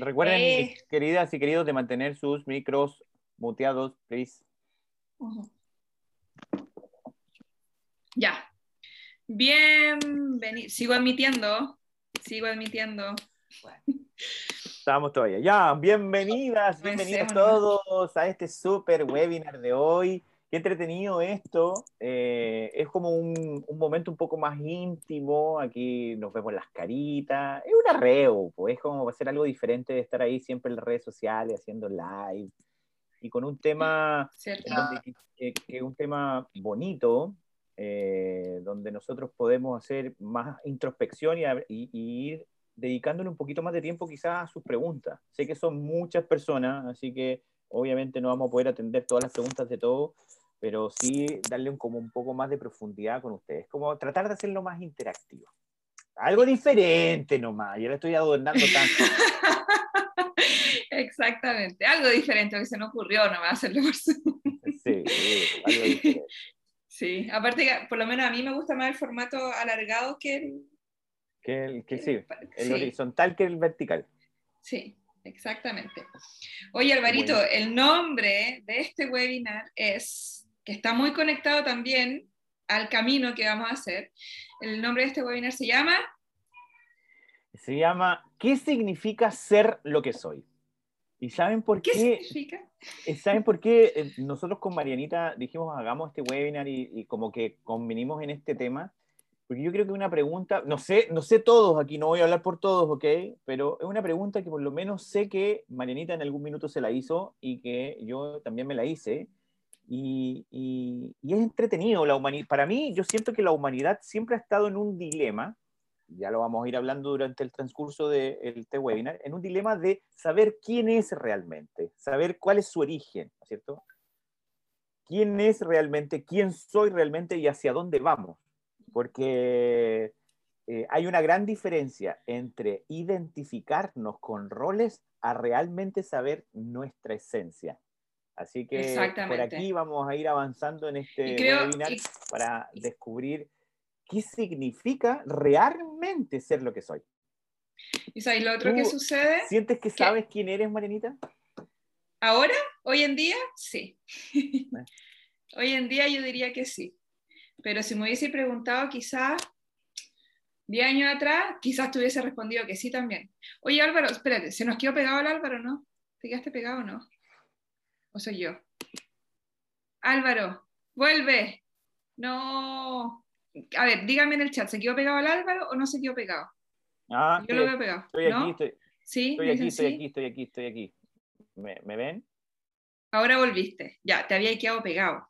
Recuerden, Eh. queridas y queridos, de mantener sus micros muteados, please. Ya. Bienvenido. Sigo admitiendo. Sigo admitiendo. Estamos todavía. Ya, bienvenidas, bienvenidos todos a este super webinar de hoy. Qué entretenido esto. Eh, es como un, un momento un poco más íntimo. Aquí nos vemos las caritas. Es un arreo, pues es como hacer algo diferente de estar ahí siempre en las redes sociales, haciendo live. Y con un tema ¿Cierto? donde- que, que es un tema bonito, eh, donde nosotros podemos hacer más introspección y- y ir dedicándole un poquito más de tiempo quizás a sus preguntas. Sé que son muchas personas, así que obviamente no vamos a poder atender todas las preguntas de todos, pero sí darle un, como un poco más de profundidad con ustedes, como tratar de hacerlo más interactivo. Algo diferente nomás, yo le estoy adornando tanto. Exactamente. Algo diferente que se nos ocurrió nomás hacerlo por. Sí, sí, algo diferente. Sí. Aparte que por lo menos a mí me gusta más el formato alargado que el. Que, el- que sí, el Sí. horizontal que el vertical. Sí, exactamente. Oye, Alvarito, Bueno. el nombre de este webinar es, que está muy conectado también al camino que vamos a hacer. El nombre de este webinar se llama Se llama ¿Qué significa ser lo que soy? ¿Y saben por ¿Qué qué? significa? eh, ¿Saben por qué eh, nosotros con Marianita dijimos hagamos este webinar y, y como que convenimos en este tema? Porque yo creo que una pregunta, no sé, no sé todos aquí, no voy a hablar por todos, ¿ok? Pero es una pregunta que por lo menos sé que Marianita en algún minuto se la hizo y que yo también me la hice. Y, es entretenido. La humani- Para mí, yo siento que la humanidad siempre ha estado en un dilema, ya lo vamos a ir hablando durante el transcurso de este webinar, en un dilema de saber quién es realmente, saber cuál es su origen, ¿no es cierto? ¿Quién es realmente, quién soy realmente y hacia dónde vamos? Porque eh, hay una gran diferencia entre identificarnos con roles a realmente saber nuestra esencia. Así que por aquí vamos a ir avanzando en este creo- webinar y- para descubrir qué significa realmente ser lo que soy. ¿Y sabes lo otro que sucede? ¿Sientes que sabes quién eres, Marianita? Ahora, hoy en día, sí. hoy en día yo diría que sí. Pero si me hubiese preguntado quizás 10 años atrás, quizás te hubiese respondido que sí también. Oye Álvaro, espérate, ¿se nos quedó pegado el Álvaro no? ¿Te quedaste pegado o no? ¿O soy yo? Álvaro, vuelve. No. A ver, dígame en el chat, ¿se quedó pegado el Álvaro o no se quedó pegado? Ah, Yo lo veo pegado. estoy ¿no? aquí, estoy, ¿Sí? estoy ¿Me aquí, estoy aquí, estoy aquí, estoy aquí. ¿Me, me ven? Ahora volviste. Ya, te había quedado pegado.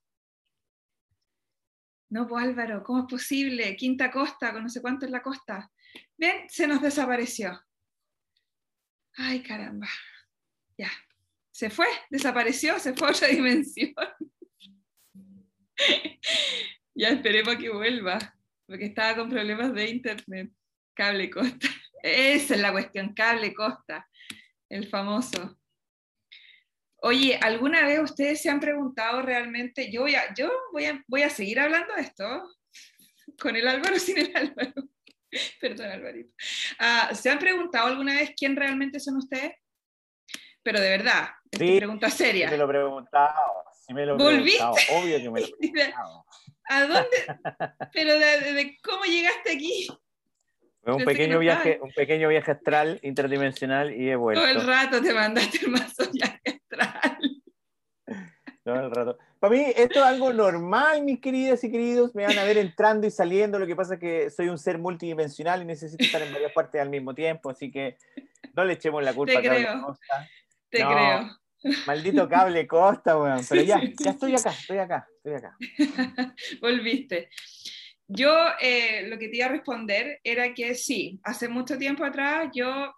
No, pues Álvaro, ¿cómo es posible? Quinta costa, con no sé cuánto es la costa. Ven, se nos desapareció. Ay, caramba. Ya. Se fue, desapareció, se fue a otra dimensión. ya esperemos que vuelva, porque estaba con problemas de internet. Cable costa. Esa es la cuestión, cable costa, el famoso. Oye, ¿alguna vez ustedes se han preguntado realmente? Yo voy a, yo voy a, voy a seguir hablando de esto con el Álvaro sin el Álvaro. Perdón, Alvarito. Ah, ¿Se han preguntado alguna vez quién realmente son ustedes? Pero de verdad, es Sí, pregunta seria. me lo he preguntado, sí me lo ¿Volviste? obvio que me lo he preguntado. ¿A dónde? Pero de, de- cómo llegaste aquí un Pensé pequeño, no viaje, estaba. un pequeño viaje astral interdimensional y he vuelto. todo el rato, te mandaste el mazo viaje astral. Todo el rato. Para mí esto es algo normal, mis queridas y queridos. Me van a ver entrando y saliendo. Lo que pasa es que soy un ser multidimensional y necesito estar en varias partes al mismo tiempo. Así que no le echemos la culpa Te a creo. Costa. Te No. creo. Maldito cable Costa, weón. Pero ya, ya estoy acá, estoy acá, estoy acá. Volviste. yo eh, lo que te iba a responder era que sí, hace mucho tiempo atrás yo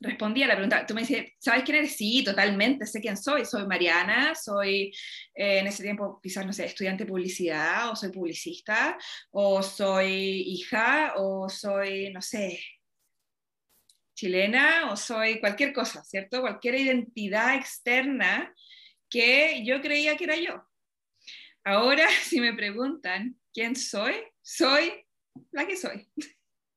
respondía a la pregunta, tú me dices, ¿sabes quién eres? Sí, totalmente, sé quién soy, soy Mariana, soy eh, en ese tiempo quizás, no sé, estudiante de publicidad, o soy publicista, o soy hija, o soy, no sé, chilena, o soy cualquier cosa, ¿cierto? Cualquier identidad externa que yo creía que era yo. Ahora, si me preguntan quién soy, soy la que soy.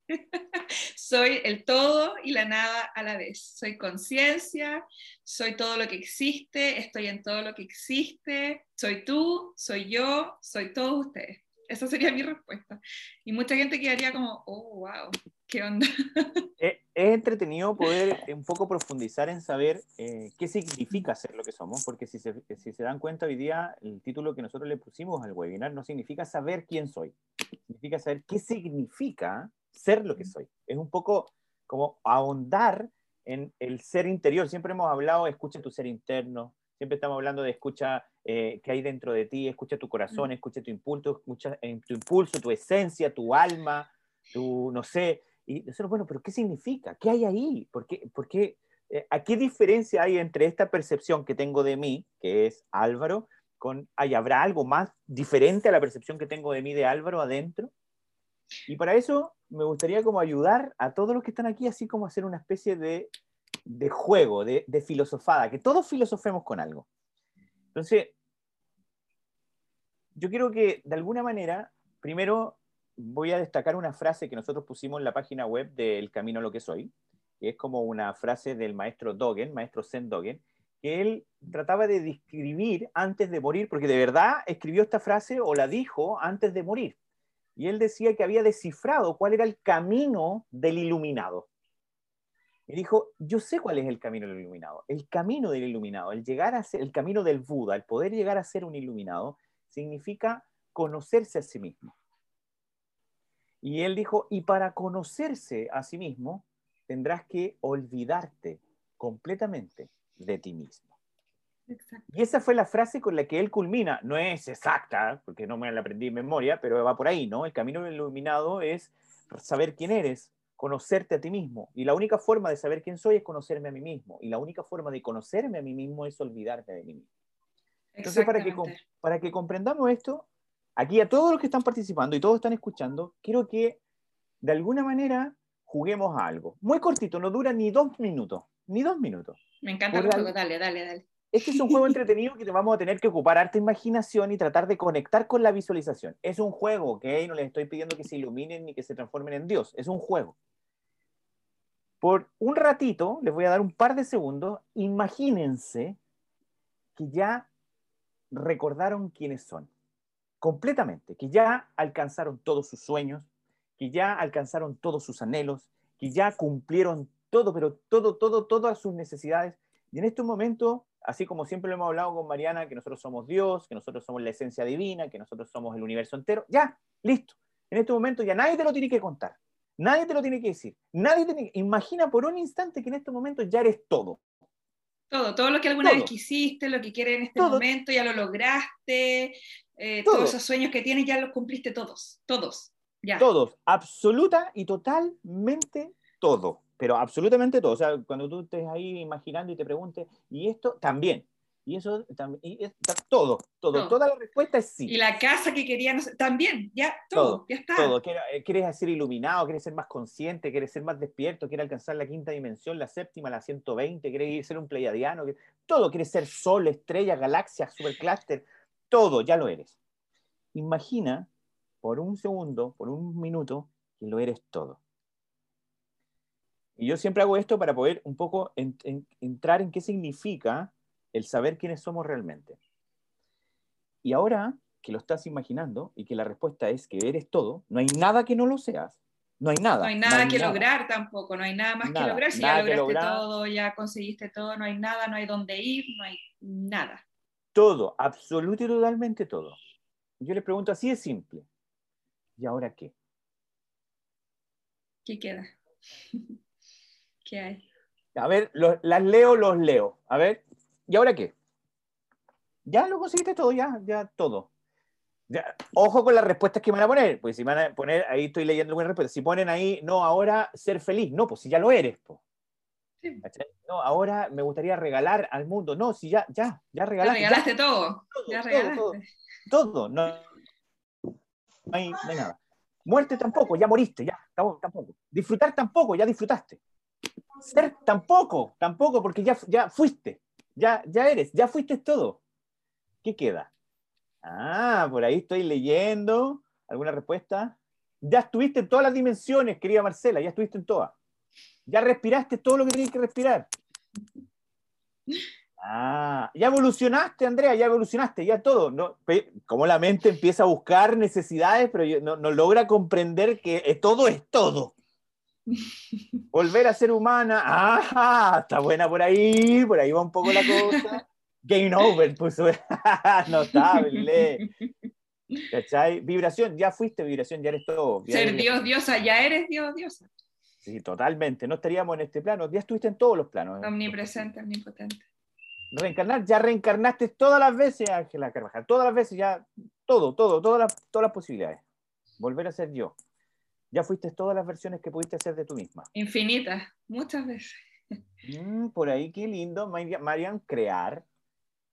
soy el todo y la nada a la vez. Soy conciencia, soy todo lo que existe, estoy en todo lo que existe, soy tú, soy yo, soy todos ustedes. Esa sería mi respuesta. Y mucha gente quedaría como, oh, wow, ¿qué onda? Es, entretenido poder un poco profundizar en saber eh, qué significa ser lo que somos, porque si se, si se dan cuenta hoy día, el título que nosotros le pusimos al webinar no significa saber quién soy, significa saber qué significa ser lo que soy. Es un poco como ahondar en el ser interior. Siempre hemos hablado, escucha tu ser interno, siempre estamos hablando de escucha eh, qué hay dentro de ti, escucha tu corazón, escucha tu impulso, escucha en tu impulso, tu esencia, tu alma, tu, no sé, y nosotros, bueno, pero ¿qué significa? ¿Qué hay ahí? ¿Por qué, por qué, eh, ¿A qué diferencia hay entre esta percepción que tengo de mí, que es Álvaro, con, ¿hay, ¿habrá algo más diferente a la percepción que tengo de mí de Álvaro adentro? Y para eso me gustaría como ayudar a todos los que están aquí, así como hacer una especie de, de juego, de, de filosofada, que todos filosofemos con algo. Entonces, yo quiero que de alguna manera, primero voy a destacar una frase que nosotros pusimos en la página web de El Camino a lo que soy, que es como una frase del maestro Dogen, maestro Zen Dogen, que él trataba de describir antes de morir, porque de verdad escribió esta frase o la dijo antes de morir. Y él decía que había descifrado cuál era el camino del iluminado. Y dijo, yo sé cuál es el camino del iluminado. El camino del iluminado, el llegar a ser, el camino del Buda, el poder llegar a ser un iluminado, significa conocerse a sí mismo. Y él dijo, y para conocerse a sí mismo, tendrás que olvidarte completamente de ti mismo. Y esa fue la frase con la que él culmina. No es exacta, porque no me la aprendí en memoria, pero va por ahí, ¿no? El camino iluminado es saber quién eres, conocerte a ti mismo. Y la única forma de saber quién soy es conocerme a mí mismo. Y la única forma de conocerme a mí mismo es olvidarme de mí mismo. Entonces, para que, para que comprendamos esto, aquí a todos los que están participando y todos están escuchando, quiero que de alguna manera juguemos a algo. Muy cortito, no dura ni dos minutos, ni dos minutos. Me encanta el juego, dale, dale, dale. Este es un juego entretenido que vamos a tener que ocupar harta imaginación y tratar de conectar con la visualización. Es un juego, ¿ok? No les estoy pidiendo que se iluminen ni que se transformen en Dios. Es un juego. Por un ratito, les voy a dar un par de segundos, imagínense que ya recordaron quiénes son. Completamente. Que ya alcanzaron todos sus sueños, que ya alcanzaron todos sus anhelos, que ya cumplieron todo, pero todo, todo, todas sus necesidades. Y en este momento así como siempre lo hemos hablado con Mariana, que nosotros somos Dios, que nosotros somos la esencia divina, que nosotros somos el universo entero, ya, listo. En este momento ya nadie te lo tiene que contar, nadie te lo tiene que decir, nadie tiene Imagina por un instante que en este momento ya eres todo. Todo, todo lo que alguna vez quisiste, lo que quieres en este momento, ya lo lograste, eh, todos esos sueños que tienes ya los cumpliste todos, todos, ya. Todos, absoluta y totalmente todo pero absolutamente todo. O sea, cuando tú estés ahí imaginando y te preguntes, y esto también. Y eso también, y todo, todo, toda la respuesta es sí. Y la casa que querían, también, ya, todo, ya está. Todo, eh, quieres ser iluminado, quieres ser más consciente, quieres ser más despierto, quieres alcanzar la quinta dimensión, la séptima, la 120, quieres ser un pleiadiano, todo, quieres ser sol, estrella, galaxia, supercluster, todo, ya lo eres. Imagina por un segundo, por un minuto, que lo eres todo. Y yo siempre hago esto para poder un poco entrar en qué significa el saber quiénes somos realmente. Y ahora que lo estás imaginando y que la respuesta es que eres todo, no hay nada que no lo seas. No hay nada. No hay nada que lograr tampoco, no hay nada más que lograr. Si ya lograste todo, ya conseguiste todo, no hay nada, no hay dónde ir, no hay nada. Todo, absolutamente y totalmente todo. Yo les pregunto así de simple. ¿Y ahora qué? ¿Qué queda? ¿Qué hay? A ver, las leo, los leo. A ver, ¿y ahora qué? Ya lo conseguiste todo, ya, ya todo. Ya, ojo con las respuestas que van a poner, pues si van a poner, ahí estoy leyendo algunas respuestas, si ponen ahí, no, ahora ser feliz, no, pues si ya lo eres, pues. No, ahora me gustaría regalar al mundo, no, si ya, ya, ya Ya regalaste. ya, regalaste todo. todo, Ya regalaste. todo. todo, no, no hay, no hay nada. Muerte tampoco, ya moriste, ya, tampoco. tampoco. Disfrutar tampoco, ya disfrutaste. Ser tampoco, tampoco, porque ya, ya fuiste, ya, ya eres, ya fuiste todo. ¿Qué queda? Ah, por ahí estoy leyendo. ¿Alguna respuesta? Ya estuviste en todas las dimensiones, querida Marcela, ya estuviste en todas. Ya respiraste todo lo que tenías que respirar. Ah, ya evolucionaste, Andrea, ya evolucionaste, ya todo. ¿no? Como la mente empieza a buscar necesidades, pero no, logra comprender que todo es todo. Volver a ser humana, ah, está buena por ahí, por ahí va un poco la cosa. Game over, puso. Notable. ¿Cachai? Vibración, ya fuiste vibración, ya eres todo. Ya Ser eres- Dios, diosa, ya eres Dios, diosa. Sí, totalmente. No estaríamos en este plano. Ya estuviste en todos los planos. Omnipresente, omnipotente. Reencarnar, ya reencarnaste todas las veces, Ángela Carvajal. Todas las veces, ya. Todo, todo, todas las, todas las posibilidades. Volver a ser yo. Ya fuiste todas las versiones que pudiste hacer de tú misma. Infinitas, muchas veces. Mm, por ahí, qué lindo. Marian, crear.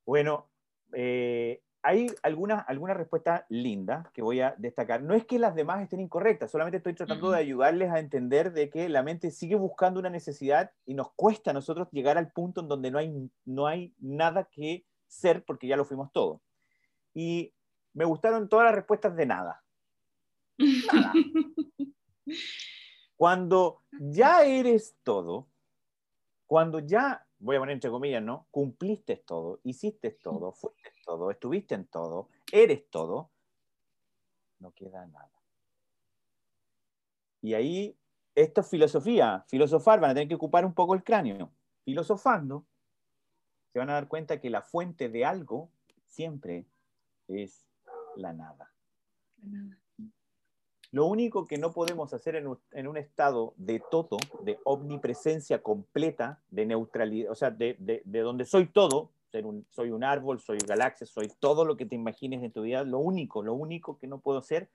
Bueno, eh, hay algunas alguna respuestas lindas que voy a destacar. No es que las demás estén incorrectas, solamente estoy tratando de Ujú. ayudarles a entender de que la mente sigue buscando una necesidad y nos cuesta a nosotros llegar al punto en donde no hay, no hay nada que ser porque ya lo fuimos todo. Y me gustaron todas las respuestas de nada. Nada. Cuando ya eres todo, cuando ya, voy a poner entre comillas, ¿no? Cumpliste todo, hiciste todo, fuiste todo, estuviste en todo, eres todo, no queda nada. Y ahí, esto es filosofía, filosofar, van a tener que ocupar un poco el cráneo. Filosofando, se van a dar cuenta que la fuente de algo siempre es la nada. Lo único que no podemos hacer en un, en un estado de todo, de omnipresencia completa, de neutralidad, o sea, de, de- de donde soy todo, un- soy un árbol, soy galaxia, soy todo lo que te imagines en tu vida, lo único, lo único que no puedo hacer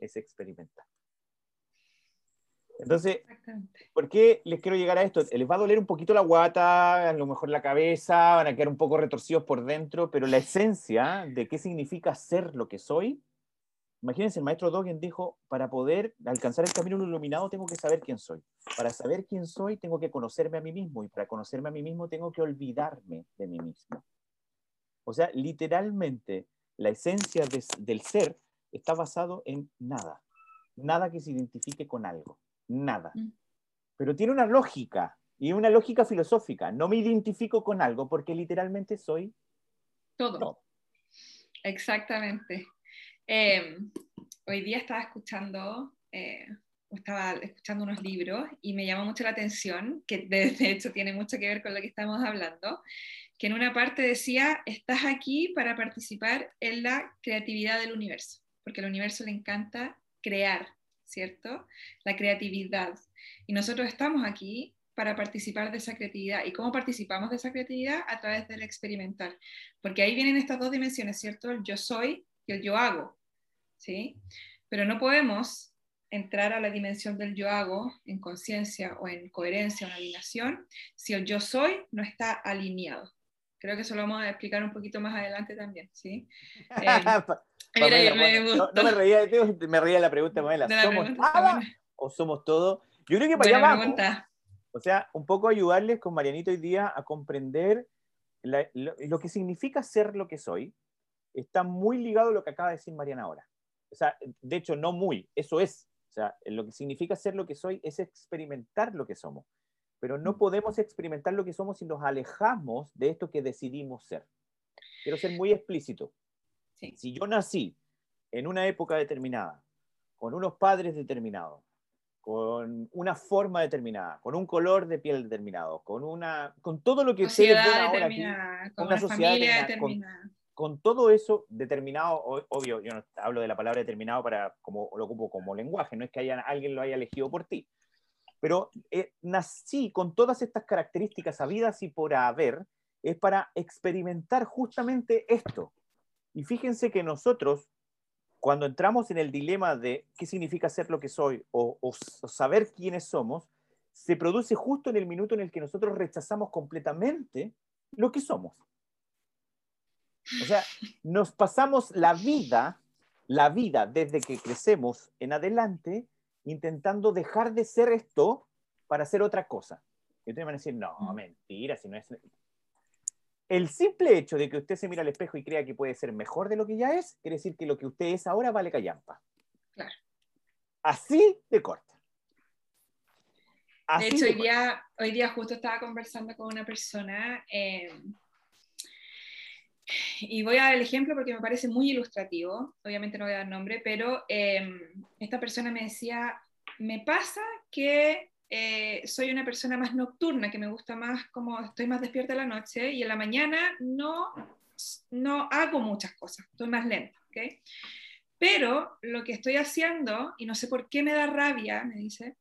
es experimentar. Entonces. ¿por qué les quiero llegar a esto? Les va a doler un poquito la guata, a lo mejor la cabeza, van a quedar un poco retorcidos por dentro, pero la esencia de qué significa ser lo que soy, imagínense, el maestro Dogen dijo, para poder alcanzar el camino iluminado tengo que saber quién soy. Para saber quién soy tengo que conocerme a mí mismo y para conocerme a mí mismo tengo que olvidarme de mí mismo. O sea, literalmente, la esencia de- del ser está basado en nada. Nada que se identifique con algo. Nada. Mm. Pero tiene una lógica y una lógica filosófica. No me identifico con algo porque literalmente soy Todo. todo. Exactamente. Eh, hoy día estaba escuchando, eh, estaba escuchando unos libros y me llamó mucho la atención, que de, de hecho tiene mucho que ver con lo que estamos hablando, que en una parte decía, estás aquí para participar en la creatividad del universo, porque al universo le encanta crear, ¿cierto? La creatividad. Y nosotros estamos aquí para participar de esa creatividad. ¿Y cómo participamos de esa creatividad? A través del experimentar. Porque ahí vienen estas dos dimensiones, ¿cierto? El yo soy y el yo hago, ¿sí? Pero no podemos entrar a la dimensión del yo hago en conciencia o en coherencia o en alineación si el yo soy no está alineado. Creo que eso lo vamos a explicar un poquito más adelante también, ¿sí? Eh, mira, me no, me reía de ti, me reía de la pregunta, Pamela. la ¿Somos pregunta, nada o somos todo? Yo creo que para allá vamos. O sea, un poco ayudarles con Marianito hoy día a comprender la- lo, lo que significa ser lo que soy. Está muy ligado a lo que acaba de decir Mariana ahora. O sea, de hecho, no muy, eso es. O sea, lo que significa ser lo que soy es experimentar lo que somos. Pero no podemos experimentar lo que somos si nos alejamos de esto que decidimos ser. Quiero ser muy explícito. Sí. Si yo nací en una época determinada, con unos padres determinados, con una forma determinada, con un color de piel determinado, con una, con todo lo que ustedes ven Sociedad ahora aquí, con una una sociedad familia determinada, con- determinada. con todo eso determinado, o- obvio, yo no hablo de la palabra determinado para como lo ocupo como lenguaje, no es que haya, alguien lo haya elegido por ti, pero eh, nací con todas estas características habidas y por haber, es para experimentar justamente esto. Y fíjense que nosotros, cuando entramos en el dilema de qué significa ser lo que soy o, o saber quiénes somos, se produce justo en el minuto en el que nosotros rechazamos completamente lo que somos. O sea, nos pasamos la vida, la vida desde que crecemos en adelante, intentando dejar de ser esto para hacer otra cosa. Y ustedes van a decir, no, Mm. mentira, si no es... El simple hecho de que usted se mira al espejo y crea que puede ser mejor de lo que ya es, quiere decir que lo que usted es ahora vale callampa. Claro. Así de corta. Así De hecho, de hoy día, hoy día justo estaba conversando con una persona eh, y voy a dar el ejemplo porque me parece muy ilustrativo, obviamente no voy a dar nombre, pero eh, esta persona me decía, me pasa que eh, soy una persona más nocturna, que me gusta más como estoy más despierta en la noche y en la mañana no, no hago muchas cosas, estoy más lenta, ¿ok? Pero lo que estoy haciendo, y no sé por qué me da rabia, me dice,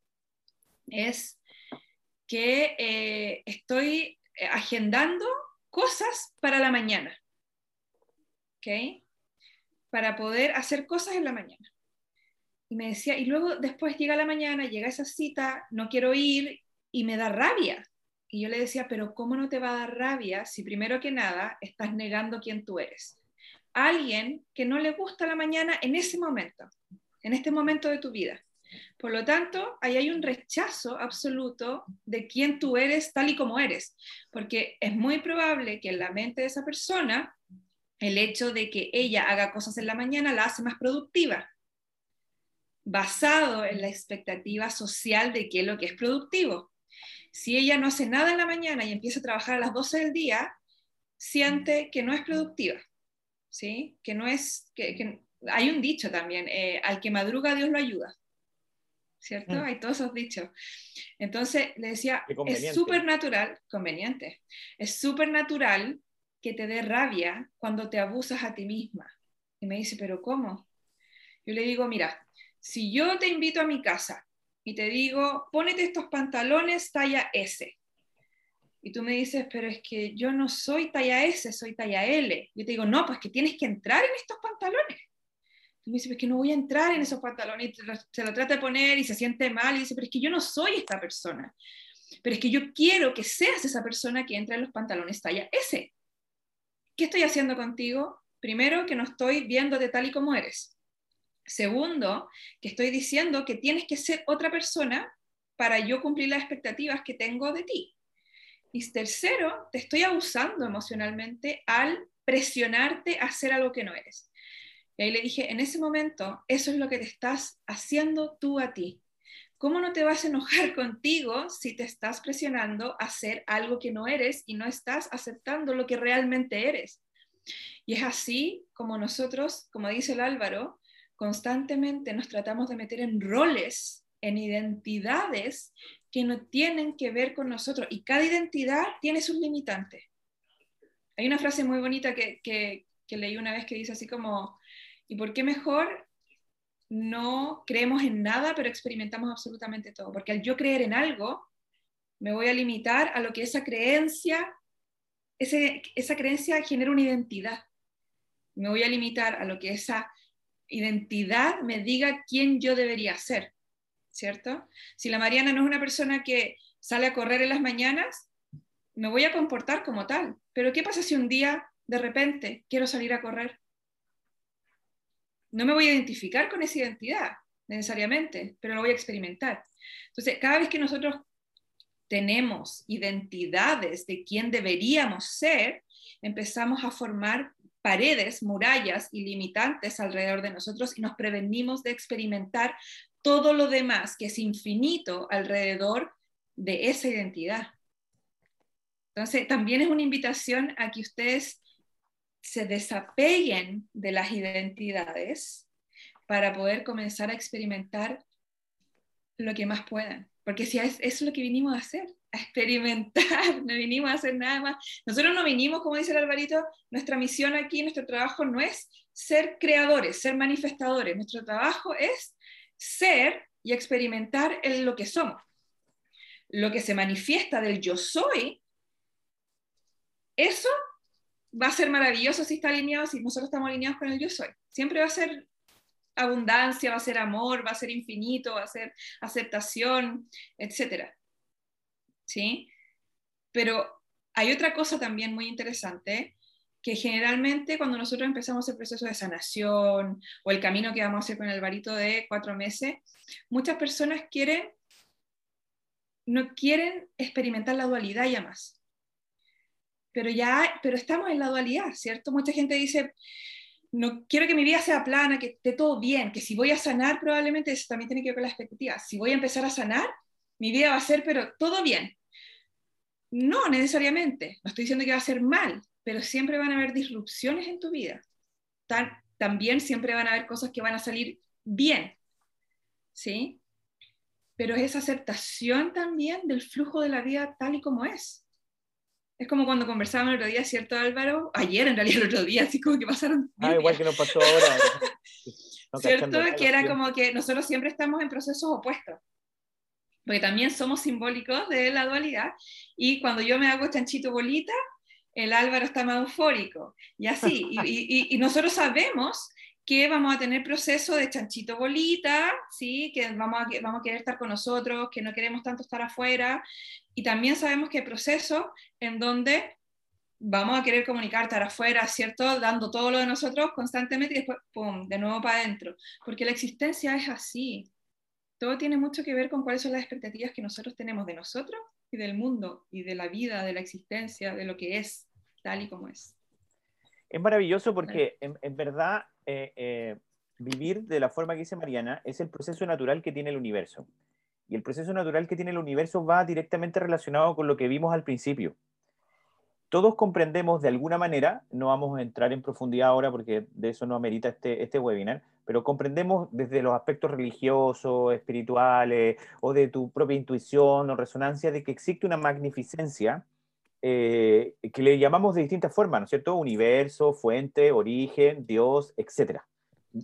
es que eh, estoy agendando cosas para la mañana, ¿ok? Para poder hacer cosas en la mañana. Y me decía, y luego después llega la mañana, llega esa cita, no quiero ir y me da rabia. Y yo le decía, pero ¿cómo no te va a dar rabia si primero que nada estás negando quién tú eres? Alguien que no le gusta la mañana en ese momento, en este momento de tu vida. Por lo tanto, ahí hay un rechazo absoluto de quién tú eres tal y como eres, porque es muy probable que en la mente de esa persona el hecho de que ella haga cosas en la mañana la hace más productiva, basado en la expectativa social de qué es lo que es productivo. Si ella no hace nada en la mañana y empieza a trabajar a las 12 del día, siente que no es productiva, ¿sí? Que no es, que, que hay un dicho también, eh, al que madruga Dios lo ayuda. ¿cierto? Mm. Hay todos esos dichos. Entonces le decía, es súper natural, conveniente, es súper natural que te dé rabia cuando te abusas a ti misma. Y me dice, pero ¿cómo? Yo le digo, mira, si yo te invito a mi casa y te digo, ponete estos pantalones talla S, y tú me dices, pero es que yo no soy talla S, soy talla L. Yo te digo, no, pues que tienes que entrar en estos pantalones. Y me dice, pero es que no voy a entrar en esos pantalones. Y se lo trata de poner y se siente mal. Y dice, pero es que yo no soy esta persona. Pero es que yo quiero que seas esa persona que entra en los pantalones talla S. ¿Qué estoy haciendo contigo? Primero, que no estoy viéndote tal y como eres. Segundo, que estoy diciendo que tienes que ser otra persona para yo cumplir las expectativas que tengo de ti. Y tercero, te estoy abusando emocionalmente al presionarte a hacer algo que no eres. Y ahí le dije, en ese momento, eso es lo que te estás haciendo tú a ti. ¿Cómo no te vas a enojar contigo si te estás presionando a hacer algo que no eres y no estás aceptando lo que realmente eres? Y es así como nosotros, como dice el Álvaro, constantemente nos tratamos de meter en roles, en identidades que no tienen que ver con nosotros. Y cada identidad tiene sus limitantes. Hay una frase muy bonita que, que, que leí una vez que dice así como, ¿y por qué mejor no creemos en nada, pero experimentamos absolutamente todo? Porque al yo creer en algo, me voy a limitar a lo que esa creencia, ese, esa creencia genera una identidad. Me voy a limitar a lo que esa identidad me diga quién yo debería ser, ¿cierto? Si la Mariana no es una persona que sale a correr en las mañanas, me voy a comportar como tal. Pero ¿qué pasa si un día de repente quiero salir a correr? No me voy a identificar con esa identidad necesariamente, pero lo voy a experimentar. Entonces, cada vez que nosotros tenemos identidades de quién deberíamos ser, empezamos a formar paredes, murallas y limitantes alrededor de nosotros y nos prevenimos de experimentar todo lo demás que es infinito alrededor de esa identidad. Entonces, también es una invitación a que ustedes se desapeguen de las identidades para poder comenzar a experimentar lo que más puedan. Porque si es, es lo que vinimos a hacer, a experimentar, no vinimos a hacer nada más. Nosotros no vinimos, como dice el Alvarito, nuestra misión aquí, nuestro trabajo no es ser creadores, ser manifestadores. Nuestro trabajo es ser y experimentar en lo que somos. Lo que se manifiesta del yo soy, eso va a ser maravilloso si está alineado, si nosotros estamos alineados con el yo soy. Siempre va a ser abundancia, va a ser amor, va a ser infinito, va a ser aceptación, etc. ¿Sí? Pero hay otra cosa también muy interesante, que generalmente cuando nosotros empezamos el proceso de sanación o el camino que vamos a hacer con el varito de cuatro meses, muchas personas quieren, no quieren experimentar la dualidad ya más. Pero ya, pero estamos en la dualidad, ¿cierto? Mucha gente dice, no quiero que mi vida sea plana, que esté todo bien, que si voy a sanar probablemente eso también tiene que ver con la expectativa. Si voy a empezar a sanar, mi vida va a ser, pero todo bien. No necesariamente, no estoy diciendo que va a ser mal, pero siempre van a haber disrupciones en tu vida. también siempre van a haber cosas que van a salir bien, ¿sí? Pero es aceptación también del flujo de la vida tal y como es. Es como cuando conversábamos el otro día, ¿cierto Álvaro? Ayer en realidad el otro día, así como que pasaron... Ah, igual que nos pasó ahora. ¿Cierto? Que era como que nosotros siempre estamos en procesos opuestos porque también somos simbólicos de la dualidad, y cuando yo me hago chanchito bolita, el Álvaro está más eufórico, y así, y, nosotros sabemos que vamos a tener proceso de chanchito bolita, ¿sí? que vamos a, vamos a querer estar con nosotros, que no queremos tanto estar afuera, y también sabemos que hay procesos en donde vamos a querer comunicar, estar afuera, ¿cierto? Dando todo lo de nosotros constantemente y después, ¡pum!, de nuevo para adentro, porque la existencia es así, todo tiene mucho que ver con cuáles son las expectativas que nosotros tenemos de nosotros y del mundo y de la vida, de la existencia, de lo que es, tal y como es. Es maravilloso porque en, verdad eh, eh, vivir de la forma que dice Mariana es el proceso natural que tiene el universo. Y el proceso natural que tiene el universo va directamente relacionado con lo que vimos al principio. Todos comprendemos de alguna manera, no vamos a entrar en profundidad ahora porque de eso no amerita este, este webinar, pero comprendemos desde los aspectos religiosos, espirituales, o de tu propia intuición o resonancia, de que existe una magnificencia eh, que le llamamos de distintas formas, ¿no es cierto? Universo, fuente, origen, Dios, etc.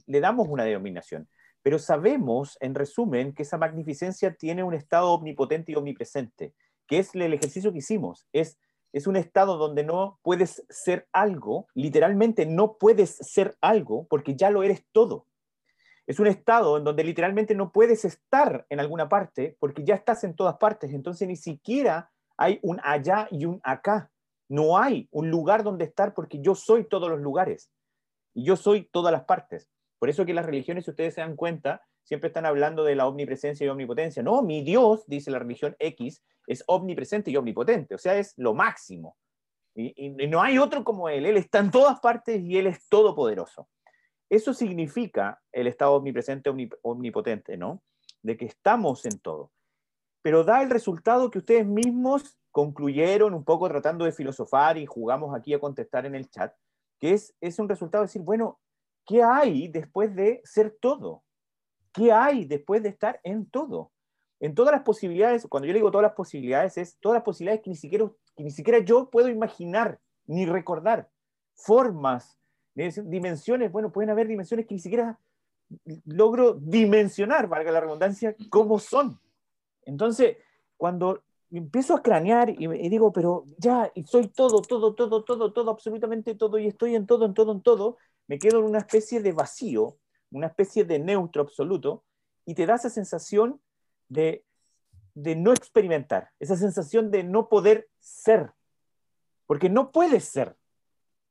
Le damos una denominación, pero sabemos, en resumen, que esa magnificencia tiene un estado omnipotente y omnipresente, que es el ejercicio que hicimos, es es un estado donde no puedes ser algo, literalmente no puedes ser algo porque ya lo eres todo. Es un estado en donde literalmente no puedes estar en alguna parte porque ya estás en todas partes, entonces ni siquiera hay un allá y un acá. No hay un lugar donde estar porque yo soy todos los lugares y yo soy todas las partes. Por eso que las religiones, si ustedes se dan cuenta, siempre están hablando de la omnipresencia y omnipotencia. No, mi Dios, dice la religión X, es omnipresente y omnipotente, o sea, es lo máximo. Y, no hay otro como Él, Él está en todas partes y Él es todopoderoso. Eso significa el estado omnipresente, omnipotente, ¿no? De que estamos en todo. Pero da el resultado que ustedes mismos concluyeron un poco tratando de filosofar y jugamos aquí a contestar en el chat, que es, es un resultado de decir, bueno, ¿qué hay después de ser todo? ¿Qué hay después de estar en todo? En todas las posibilidades, cuando yo digo todas las posibilidades, es todas las posibilidades que ni siquiera, ni siquiera yo puedo imaginar ni recordar. Formas, dimensiones, bueno, pueden haber dimensiones que ni siquiera logro dimensionar, valga la redundancia, cómo son. Entonces, cuando empiezo a cranear y, y digo, pero ya, y soy todo, todo, todo, todo, todo, absolutamente todo, y estoy en todo, en todo, en todo, me quedo en una especie de vacío una especie de neutro absoluto, y te da esa sensación de, no experimentar, esa sensación de no poder ser, porque no puedes ser.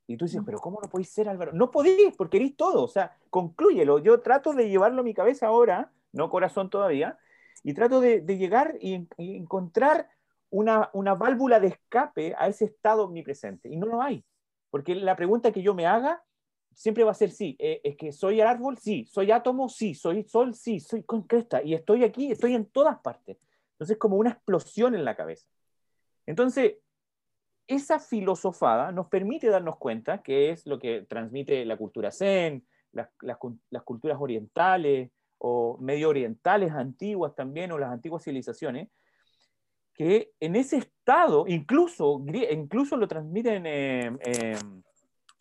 Y tú dices, pero ¿cómo no podéis ser, Álvaro? No podéis, porque eres todo, o sea, conclúyelo. Yo trato de llevarlo a mi cabeza ahora, no corazón todavía, y trato de, llegar y, encontrar una, una válvula de escape a ese estado omnipresente, y no lo hay. Porque la pregunta que yo me haga siempre va a ser sí. Eh, es que soy árbol, sí. Soy átomo, sí. Soy sol, sí. Soy con cresta. Y estoy aquí, estoy en todas partes. Entonces, como una explosión en la cabeza. Entonces, esa filosofada nos permite darnos cuenta que es lo que transmite la cultura zen, las, las culturas orientales o medio orientales antiguas también, o las antiguas civilizaciones, que en ese estado, incluso, incluso lo transmiten eh,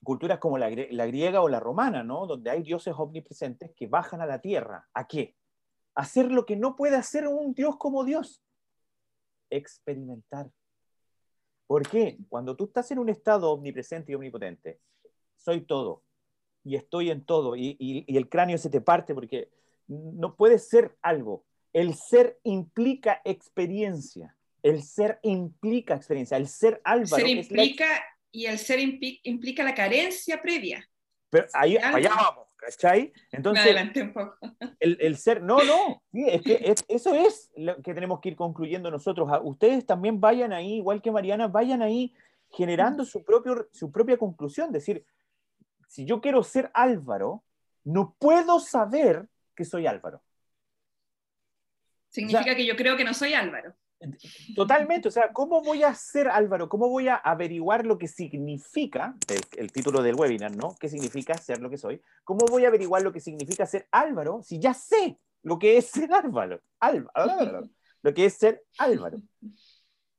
culturas como la, griega o la romana, ¿no? Donde hay dioses omnipresentes que bajan a la tierra. ¿A qué? Hacer lo que no puede hacer un dios como Dios. Experimentar. ¿Por qué? Cuando tú estás en un estado omnipresente y omnipotente, soy todo. y estoy en todo, y, y el cráneo se te parte porque no puede ser algo. El ser implica experiencia. El ser implica experiencia. El ser Álvaro. Ser implica, y el ser implica la carencia previa. Pero ahí, allá vamos, ¿cachai? Entonces, Me adelanté un poco. El, el ser, no, no, es que eso es lo que tenemos que ir concluyendo nosotros. Ah, ustedes también vayan ahí, igual que Mariana, vayan ahí generando su, propio, su propia conclusión. Decir, si yo quiero ser Álvaro, no puedo saber que soy Álvaro. Significa que yo creo que no soy Álvaro. Totalmente, o sea, ¿cómo voy a ser Álvaro? ¿Cómo voy a averiguar lo que significa, el, título del webinar, ¿no? ¿Qué significa ser lo que soy? ¿Cómo voy a averiguar lo que significa ser Álvaro si ya sé lo que es ser Álvaro? Álvaro lo que es ser Álvaro.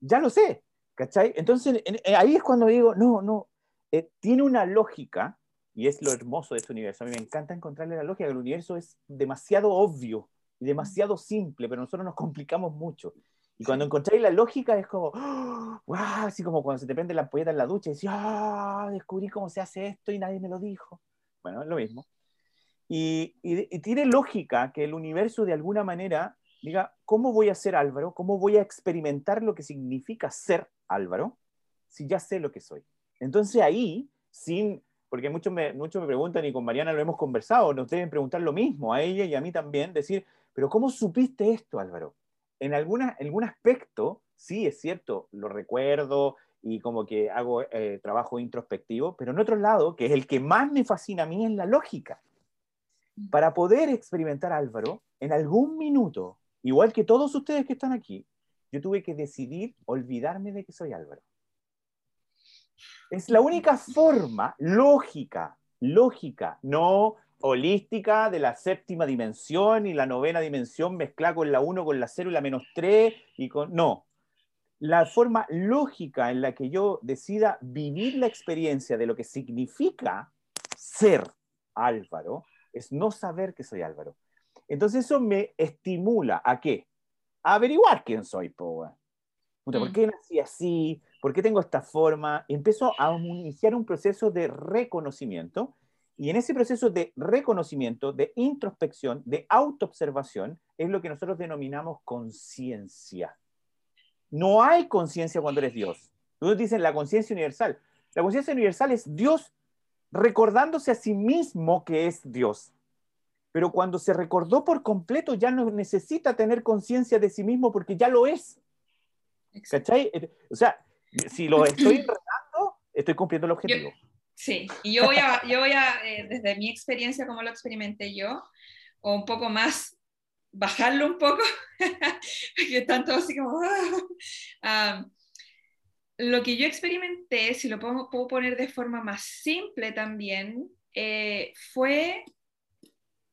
Ya lo sé, ¿cachai? Entonces ahí es cuando digo, no, no, eh, tiene una lógica, y es lo hermoso de este universo. A mí me encanta encontrarle la lógica, el universo es demasiado obvio y demasiado simple, pero nosotros nos complicamos mucho. Y cuando encontráis la lógica es como, wow, así como cuando se te prende la ampolleta en la ducha y decís, ah, descubrí cómo se hace esto y nadie me lo dijo. Bueno, es lo mismo. Y, y, tiene lógica que el universo de alguna manera diga, ¿cómo voy a ser Álvaro? ¿Cómo voy a experimentar lo que significa ser Álvaro si ya sé lo que soy? Entonces ahí, sin, porque muchos me, muchos me preguntan y con Mariana lo hemos conversado, nos deben preguntar lo mismo, a ella y a mí también, decir, pero ¿cómo supiste esto, Álvaro? en alguna, algún aspecto, sí, es cierto, lo recuerdo y como que hago eh, trabajo introspectivo, pero en otro lado, que es el que más me fascina a mí, es la lógica. Para poder experimentar Álvaro, en algún minuto, igual que todos ustedes que están aquí, yo tuve que decidir olvidarme de que soy Álvaro. Es la única forma lógica, lógica, no holística de la séptima dimensión y la novena dimensión mezclada con la 1, con la 0 y la menos 3 y con... No, la forma lógica en la que yo decida vivir la experiencia de lo que significa ser Álvaro es no saber que soy Álvaro. Entonces eso me estimula a qué? A averiguar quién soy, ¿Por mm. qué nací así? ¿Por qué tengo esta forma? Empiezo a iniciar un proceso de reconocimiento y en ese proceso de reconocimiento, de introspección, de autoobservación, es lo que nosotros denominamos conciencia. No hay conciencia cuando eres Dios. Todos dicen la conciencia universal. La conciencia universal es Dios recordándose a sí mismo que es Dios. Pero cuando se recordó por completo, ya no necesita tener conciencia de sí mismo porque ya lo es. ¿Cachai? O sea, si lo estoy enredando, estoy cumpliendo el objetivo. Sí, y yo voy a, yo voy a eh, desde mi experiencia, como lo experimenté yo, o un poco más, bajarlo un poco, que están todos así como... Ah, lo que yo experimenté, si lo puedo, puedo poner de forma más simple también, eh, fue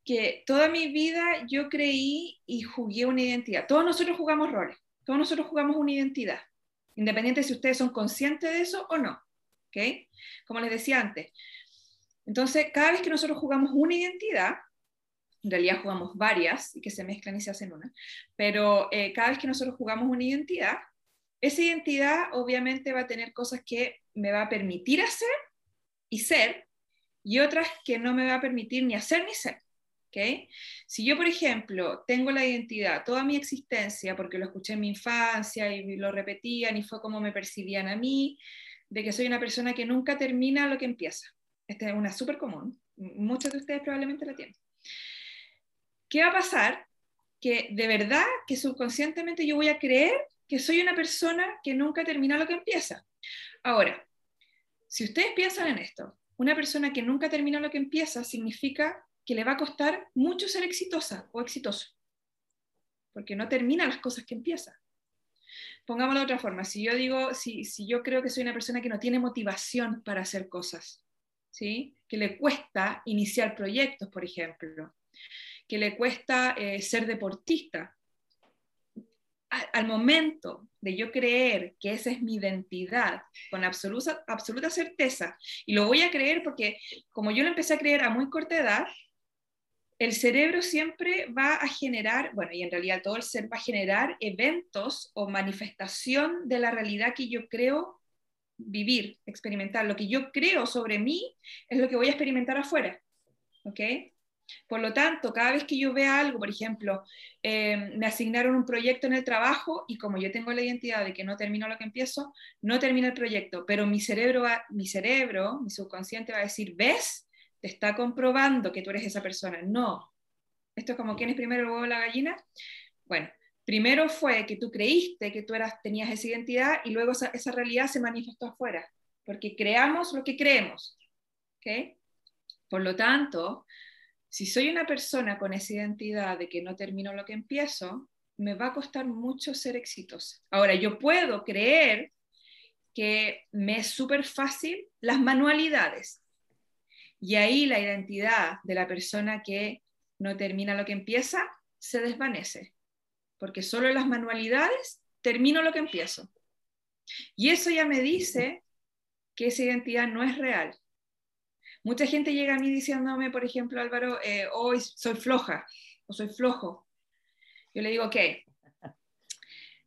que toda mi vida yo creí y jugué una identidad. Todos nosotros jugamos roles, todos nosotros jugamos una identidad, independiente si ustedes son conscientes de eso o no. ¿ok? Como les decía antes. Entonces, cada vez que nosotros jugamos una identidad, en realidad jugamos varias y que se mezclan y se hacen una, pero eh, cada vez que nosotros jugamos una identidad, esa identidad obviamente va a tener cosas que me va a permitir hacer y ser, y otras que no me va a permitir ni hacer ni ser. Si yo, por ejemplo, tengo la identidad toda mi existencia, porque lo escuché en mi infancia y lo repetían y fue como me percibían a mí, de que soy una persona que nunca termina lo que empieza. Esta es una súper común. Muchos de ustedes probablemente la tienen. ¿Qué va a pasar? Que de verdad, que subconscientemente yo voy a creer que soy una persona que nunca termina lo que empieza. Ahora, si ustedes piensan en esto, una persona que nunca termina lo que empieza significa que le va a costar mucho ser exitosa o exitoso, porque no termina las cosas que empieza. Pongámoslo de otra forma, si yo digo, si, si yo creo que soy una persona que no tiene motivación para hacer cosas, ¿sí? que le cuesta iniciar proyectos, por ejemplo, que le cuesta eh, ser deportista, al momento de yo creer que esa es mi identidad con absoluta, absoluta certeza, y lo voy a creer porque como yo lo empecé a creer a muy corta edad, el cerebro siempre va a generar, bueno, y en realidad todo el ser va a generar eventos o manifestación de la realidad que yo creo vivir, experimentar. Lo que yo creo sobre mí es lo que voy a experimentar afuera. ¿Ok? Por lo tanto, cada vez que yo vea algo, por ejemplo, eh, me asignaron un proyecto en el trabajo y como yo tengo la identidad de que no termino lo que empiezo, no termino el proyecto, pero mi cerebro, mi cerebro, mi subconsciente va a decir, ¿ves? Te está comprobando que tú eres esa persona. No. Esto es como, ¿quién es primero el huevo o la gallina? Bueno, primero fue que tú creíste que tú eras, tenías esa identidad y luego esa, realidad se manifestó afuera, porque creamos lo que creemos. ¿Ok? Por lo tanto, si soy una persona con esa identidad de que no termino lo que empiezo, me va a costar mucho ser exitosa. Ahora, yo puedo creer que me es súper fácil las manualidades. Y ahí la identidad de la persona que no termina lo que empieza se desvanece. Porque solo en las manualidades termino lo que empiezo. Y eso ya me dice que esa identidad no es real. Mucha gente llega a mí diciéndome, por ejemplo, Álvaro, eh, hoy soy floja o soy flojo. Yo le digo, ok,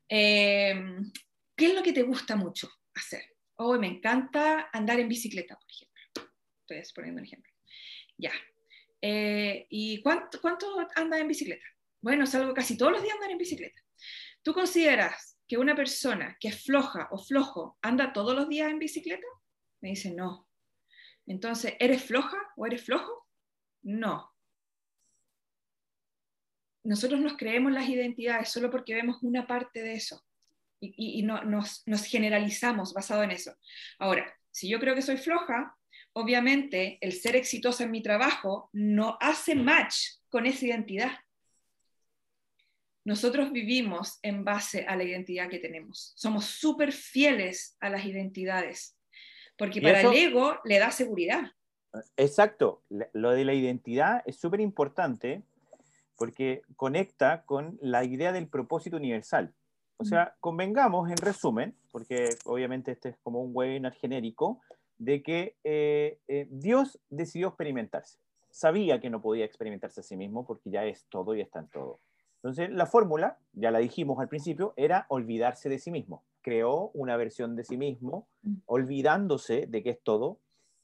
em, ¿qué es lo que te gusta mucho hacer? Hoy me encanta andar en bicicleta, por ejemplo. Estoy poniendo un ejemplo. Ya. Eh, ¿Y cuánto, cuánto andas en bicicleta? Bueno, salgo casi todos los días andar en bicicleta. ¿Tú consideras que una persona que es floja o flojo anda todos los días en bicicleta? Me dice, no. Entonces, ¿eres floja o eres flojo? No. Nosotros nos creemos las identidades solo porque vemos una parte de eso y, no, nos, nos generalizamos basado en eso. Ahora, si yo creo que soy floja, obviamente el ser exitosa en mi trabajo no hace match con esa identidad. Nosotros vivimos en base a la identidad que tenemos. Somos súper fieles a las identidades porque para el ego le da seguridad. Exacto, lo de la identidad es súper importante porque conecta con la idea del propósito universal. O sea, convengamos en resumen, porque obviamente este es como un webinar genérico, de que eh, eh, Dios decidió experimentarse. Sabía que no podía experimentarse a sí mismo porque ya es todo y está en todo. Entonces, la fórmula, ya la dijimos al principio, era olvidarse de sí mismo creó una versión de sí mismo, mm. olvidándose de que es todo,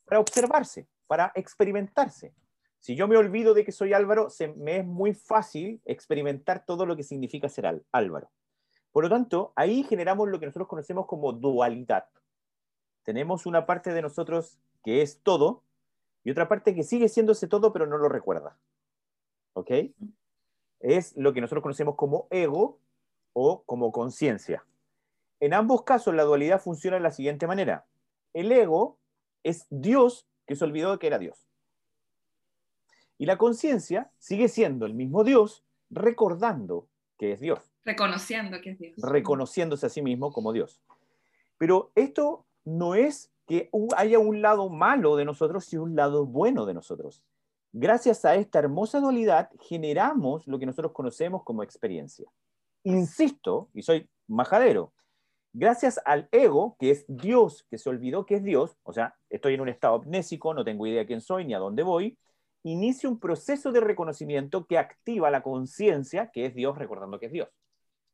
para observarse, para experimentarse. Si yo me olvido de que soy Álvaro, se me es muy fácil experimentar todo lo que significa ser Álvaro. Por lo tanto, ahí generamos lo que nosotros conocemos como dualidad. Tenemos una parte de nosotros que es todo y otra parte que sigue siendo ese todo pero no lo recuerda. ¿Ok? Es lo que nosotros conocemos como ego o como conciencia. En ambos casos la dualidad funciona de la siguiente manera. El ego es Dios que se olvidó de que era Dios. Y la conciencia sigue siendo el mismo Dios recordando que es Dios. Reconociendo que es Dios. Reconociéndose a sí mismo como Dios. Pero esto no es que haya un lado malo de nosotros, sino un lado bueno de nosotros. Gracias a esta hermosa dualidad generamos lo que nosotros conocemos como experiencia. Insisto, y soy majadero, gracias al ego, que es Dios, que se olvidó que es Dios, o sea, estoy en un estado amnésico, no tengo idea quién soy ni a dónde voy, inicia un proceso de reconocimiento que activa la conciencia, que es Dios recordando que es Dios.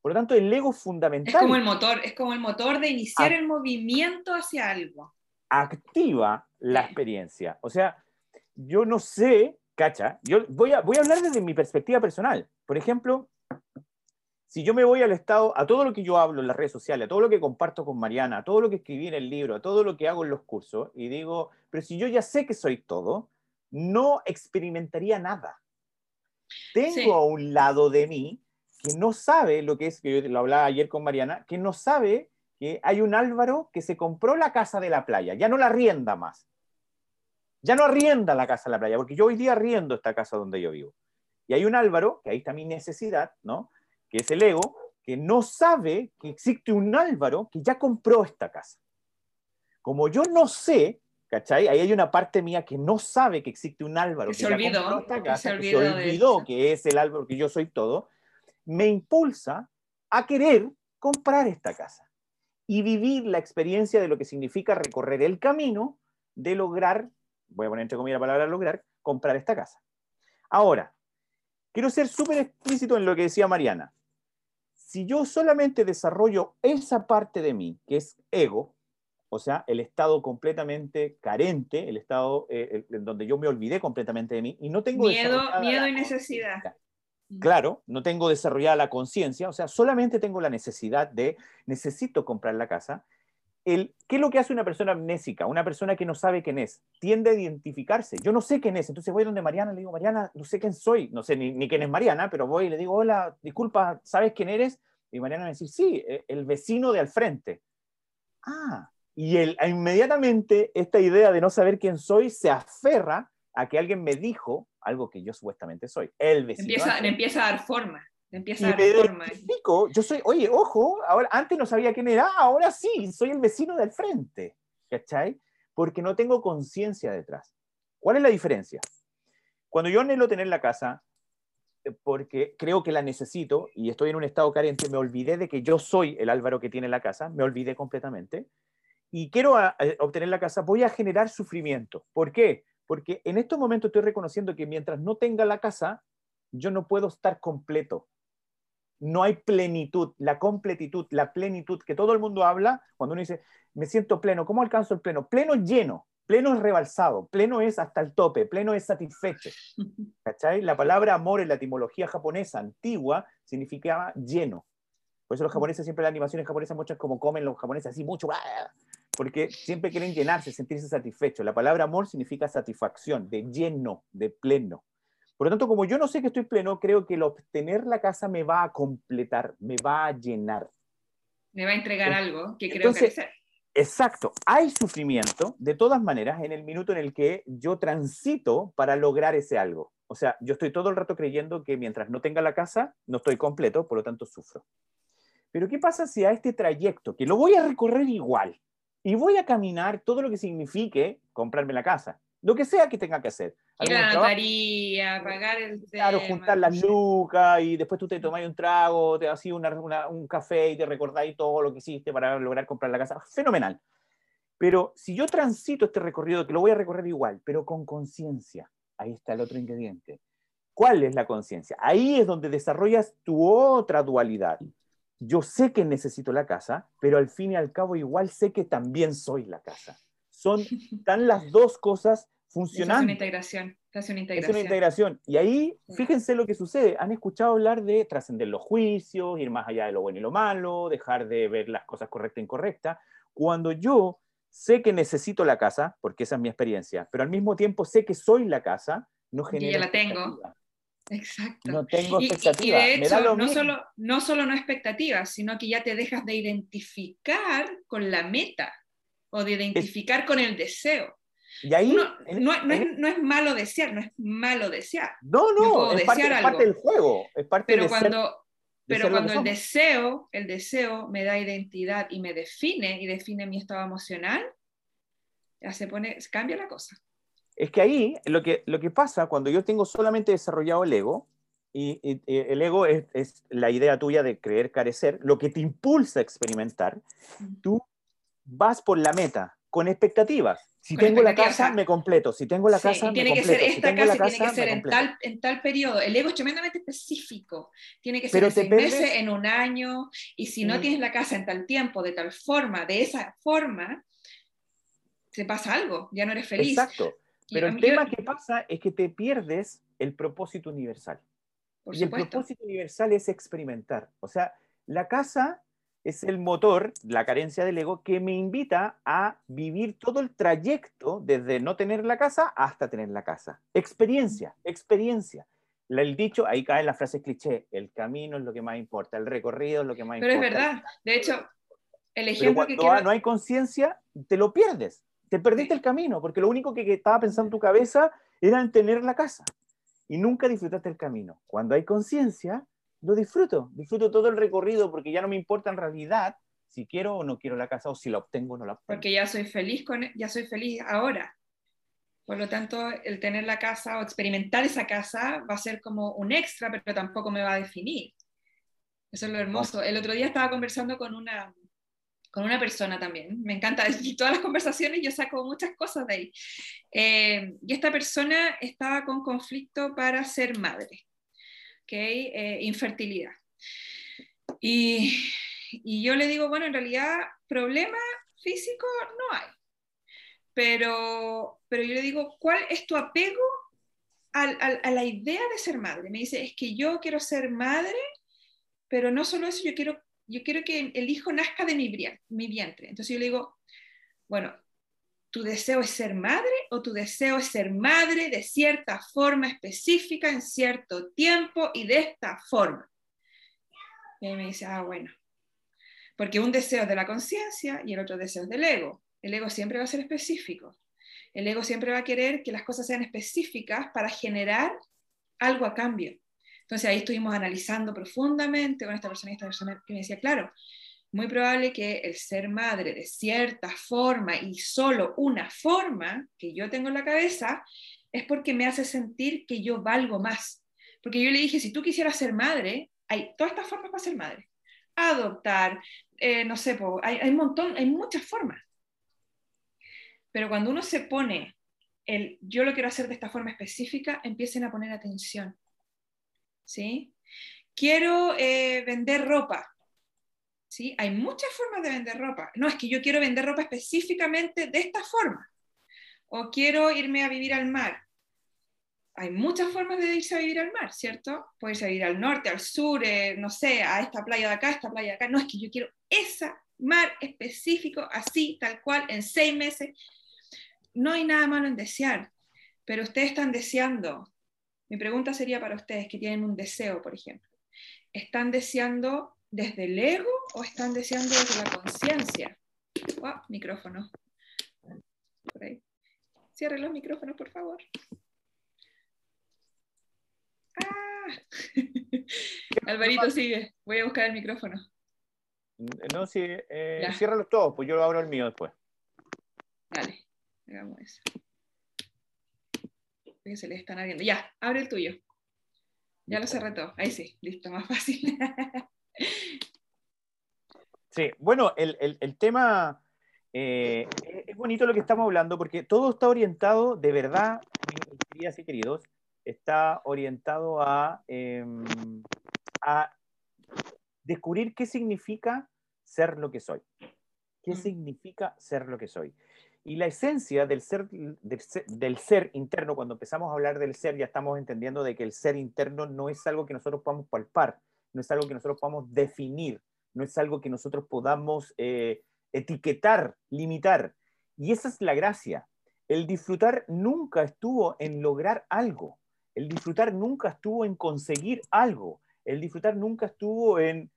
Por lo tanto, el ego es fundamental. Es como el motor, es como el motor de iniciar el movimiento hacia algo. Activa la experiencia. O sea, yo no sé, cacha, yo voy a, voy a hablar desde mi perspectiva personal. Por ejemplo, si yo me voy al estado, a todo lo que yo hablo en las redes sociales, a todo lo que comparto con Mariana, a todo lo que escribí en el libro, a todo lo que hago en los cursos, y digo, pero si yo ya sé que soy todo, no experimentaría nada. Tengo a un lado de mí que no sabe lo que es, que yo lo hablaba ayer con Mariana, que no sabe que hay un Álvaro que se compró la casa de la playa, ya no la rienda más. Ya no arrienda la casa de la playa, porque yo hoy día arriendo esta casa donde yo vivo. Y hay un Álvaro, que ahí está mi necesidad, ¿no? que es el ego, que no sabe que existe un Álvaro que ya compró esta casa. Como yo no sé, ¿cachai? Ahí hay una parte mía que no sabe que existe un Álvaro que, se olvidó, compró esta casa, que se olvidó, que es el Álvaro, que yo soy todo, me impulsa a querer comprar esta casa y vivir la experiencia de lo que significa recorrer el camino de lograr, voy a poner entre comillas la palabra lograr, comprar esta casa. Ahora, quiero ser súper explícito en lo que decía Mariana si yo solamente desarrollo esa parte de mí, que es ego, o sea, el estado completamente carente, el estado eh, en donde yo me olvidé completamente de mí y no tengo miedo, miedo y necesidad. Claro, no tengo desarrollada la conciencia, o sea, solamente tengo la necesidad de, necesito comprar la casa. El, ¿Qué es lo que hace una persona amnésica? Una persona que no sabe quién es. Tiende a identificarse. Yo no sé quién es, entonces voy donde Mariana, le digo, Mariana, no sé quién soy, no sé ni, ni quién es Mariana, pero voy y le digo, hola, disculpa, ¿sabes quién eres? Y Mariana me dice, sí, e, el vecino de al frente. Ah, y el, inmediatamente esta idea de no saber quién soy se aferra a que alguien me dijo algo que yo supuestamente soy, el vecino. Empieza, empieza a dar forma. Empieza a dar forma. Yo soy, oye, ojo, ahora, antes no sabía quién era, ahora sí, soy el vecino del frente. ¿Cachai? Porque no tengo conciencia detrás. ¿Cuál es la diferencia? Cuando yo anhelo tener la casa, eh, porque creo que la necesito y estoy en un estado carente, me olvidé de que yo soy el Álvaro que tiene la casa, me olvidé completamente, y quiero ah, eh, obtener la casa, voy a generar sufrimiento. ¿Por qué? Porque en estos momentos estoy reconociendo que mientras no tenga la casa, yo no puedo estar completo. No hay plenitud, la completitud, la plenitud que todo el mundo habla cuando uno dice, me siento pleno. ¿Cómo alcanzo el pleno? Pleno lleno, pleno es rebalsado, pleno es hasta el tope, pleno es satisfecho. ¿Cachai? La palabra amor en la etimología japonesa antigua significaba lleno. Por eso los japoneses siempre las animaciones japonesas muchas como comen los japoneses así mucho, porque siempre quieren llenarse, sentirse satisfechos. La palabra amor significa satisfacción, de lleno, de pleno. Por lo tanto, como yo no sé que estoy pleno, creo que el obtener la casa me va a completar, me va a llenar. Me va a entregar algo que creo que que Exacto, hay sufrimiento de todas maneras en el minuto en el que yo transito para lograr ese algo. O sea, yo estoy todo el rato creyendo que mientras no tenga la casa, no estoy completo, por lo tanto sufro. Pero ¿qué pasa si a este trayecto, que lo voy a recorrer igual, y voy a caminar todo lo que signifique comprarme la casa. Lo que sea que tenga que hacer. Ir a la notaría, pagar el Claro, juntar las lucas y después tú te tomáis un trago, te haces un café y te recordáis todo lo que hiciste para lograr comprar la casa. Fenomenal. Pero si yo transito este recorrido, que lo voy a recorrer igual, pero con conciencia, ahí está el otro ingrediente. ¿Cuál es la conciencia? Ahí es donde desarrollas tu otra dualidad yo sé que necesito la casa, pero al fin y al cabo igual sé que también soy la casa. Son, están las dos cosas funcionando. Es una integración. Es una integración. Es una integración. Y ahí, fíjense lo que sucede. Han escuchado hablar de trascender los juicios, ir más allá de lo bueno y lo malo, dejar de ver las cosas correctas e incorrectas. Cuando yo sé que necesito la casa, porque esa es mi experiencia, pero al mismo tiempo sé que soy la casa, no genera. Y ya la tengo. Exacto. No tengo expectativas. Y, de hecho, no, solo, no solo no expectativas, sino que ya te dejas de identificar con la meta o de identificar con el deseo. Y ahí, no, es, malo desear, no es malo desear. No, no, es, parte, del juego. Es parte pero cuando, pero cuando el deseo, el deseo me da identidad y me define y define mi estado emocional, ya se pone, cambia la cosa es que ahí lo que, lo que pasa cuando yo tengo solamente desarrollado el ego, y, el ego es, la idea tuya de creer carecer, lo que te impulsa a experimentar, tú vas por la meta con expectativas. Si tengo la casa, me completo. Si tengo la casa, tiene me que ser esta casa, tiene que ser en tal, en tal periodo. El ego es tremendamente específico. Tiene que ser en seis meses, en un año. Y si no mm. tienes la casa en tal tiempo, de tal forma, de esa forma, se pasa algo. Ya no eres feliz. Exacto. Pero el tema que pasa es que te pierdes el propósito universal. y el propósito universal es experimentar. O sea, la casa es el motor, la carencia del ego, que me invita a vivir todo el trayecto desde no tener la casa hasta tener la casa. Experiencia, experiencia. El dicho, ahí cae la frase cliché, el camino es lo que más importa, el recorrido es lo que más importa. Pero es verdad, de hecho, el ejemplo Pero cuando no hay conciencia, te lo pierdes te perdiste el camino, porque lo único que, estaba pensando en tu cabeza era en tener la casa. Y nunca disfrutaste el camino. Cuando hay conciencia, lo disfruto. Disfruto todo el recorrido porque ya no me importa en realidad si quiero o no quiero la casa o si la obtengo o no la obtengo. Porque ya soy feliz con ya soy feliz ahora. Por lo tanto, el tener la casa o experimentar esa casa va a ser como un extra, pero tampoco me va a definir. Eso es lo hermoso. El otro día estaba conversando con una, con una persona también. Me encanta, y todas las conversaciones yo saco muchas cosas de ahí. Eh, y esta persona estaba con conflicto para ser madre, ¿okay? Eh, infertilidad. Y, y, yo le digo, bueno, en realidad, problema físico no hay. Pero, pero yo le digo, ¿cuál es tu apego a la idea de ser madre? Me dice, es que yo quiero ser madre, pero no solo eso, yo quiero, yo quiero que el hijo nazca de mi, vientre. Entonces yo le digo, bueno, ¿tu deseo es ser madre o tu deseo es ser madre de cierta forma específica en cierto tiempo y de esta forma? Y me dice, ah, bueno, porque un deseo es de la conciencia y el otro deseo es del ego. El ego siempre va a ser específico. El ego siempre va a querer que las cosas sean específicas para generar algo a cambio. Entonces ahí estuvimos analizando profundamente con esta persona y esta persona que me decía, claro, muy probable que el ser madre de cierta forma y solo una forma que yo tengo en la cabeza es porque me hace sentir que yo valgo más. Porque yo le dije, si tú quisieras ser madre, hay todas estas formas para ser madre. Adoptar, eh, no sé, hay, un montón, hay muchas formas. Pero cuando uno se pone el yo lo quiero hacer de esta forma específica, empiecen a poner atención. ¿Sí? Quiero eh, vender ropa. ¿Sí? Hay muchas formas de vender ropa. No, es que yo quiero vender ropa específicamente de esta forma. O quiero irme a vivir al mar hay muchas formas de irse a vivir al mar, ¿cierto? Puede irse al norte, al sur, eh, no sé, a esta playa de acá, a esta playa de acá. No, es que yo quiero esa mar específico, así, tal cual, en seis meses. No hay nada malo en desear, pero ustedes están deseando. Mi pregunta sería para ustedes que tienen un deseo, por ejemplo. ¿Están deseando desde el ego o están deseando desde la conciencia? Oh, micrófono. Por ahí. Cierre los micrófonos, por favor. Alvarito sigue, voy a buscar el micrófono. No, sí, eh, ciérralos todos, pues yo abro el mío después. Dale, hagamos eso. Que se le están abriendo. Ya, abre el tuyo. Ya lo cerré todo. Ahí sí, listo, más fácil. sí, bueno, el, el, el tema eh, es bonito lo que estamos hablando porque todo está orientado de verdad, queridas y queridos, está orientado a, em, a descubrir qué significa ser lo que soy. ¿Qué mm. significa ser lo que soy? Y la esencia del ser, del ser, interno, cuando empezamos a hablar del ser, ya estamos entendiendo de que el ser interno no es algo que nosotros podamos palpar, no es algo que nosotros podamos definir, no es algo que nosotros podamos eh, etiquetar, limitar. Y esa es la gracia. El disfrutar nunca estuvo en lograr algo. El disfrutar nunca estuvo en conseguir algo. El disfrutar nunca estuvo en,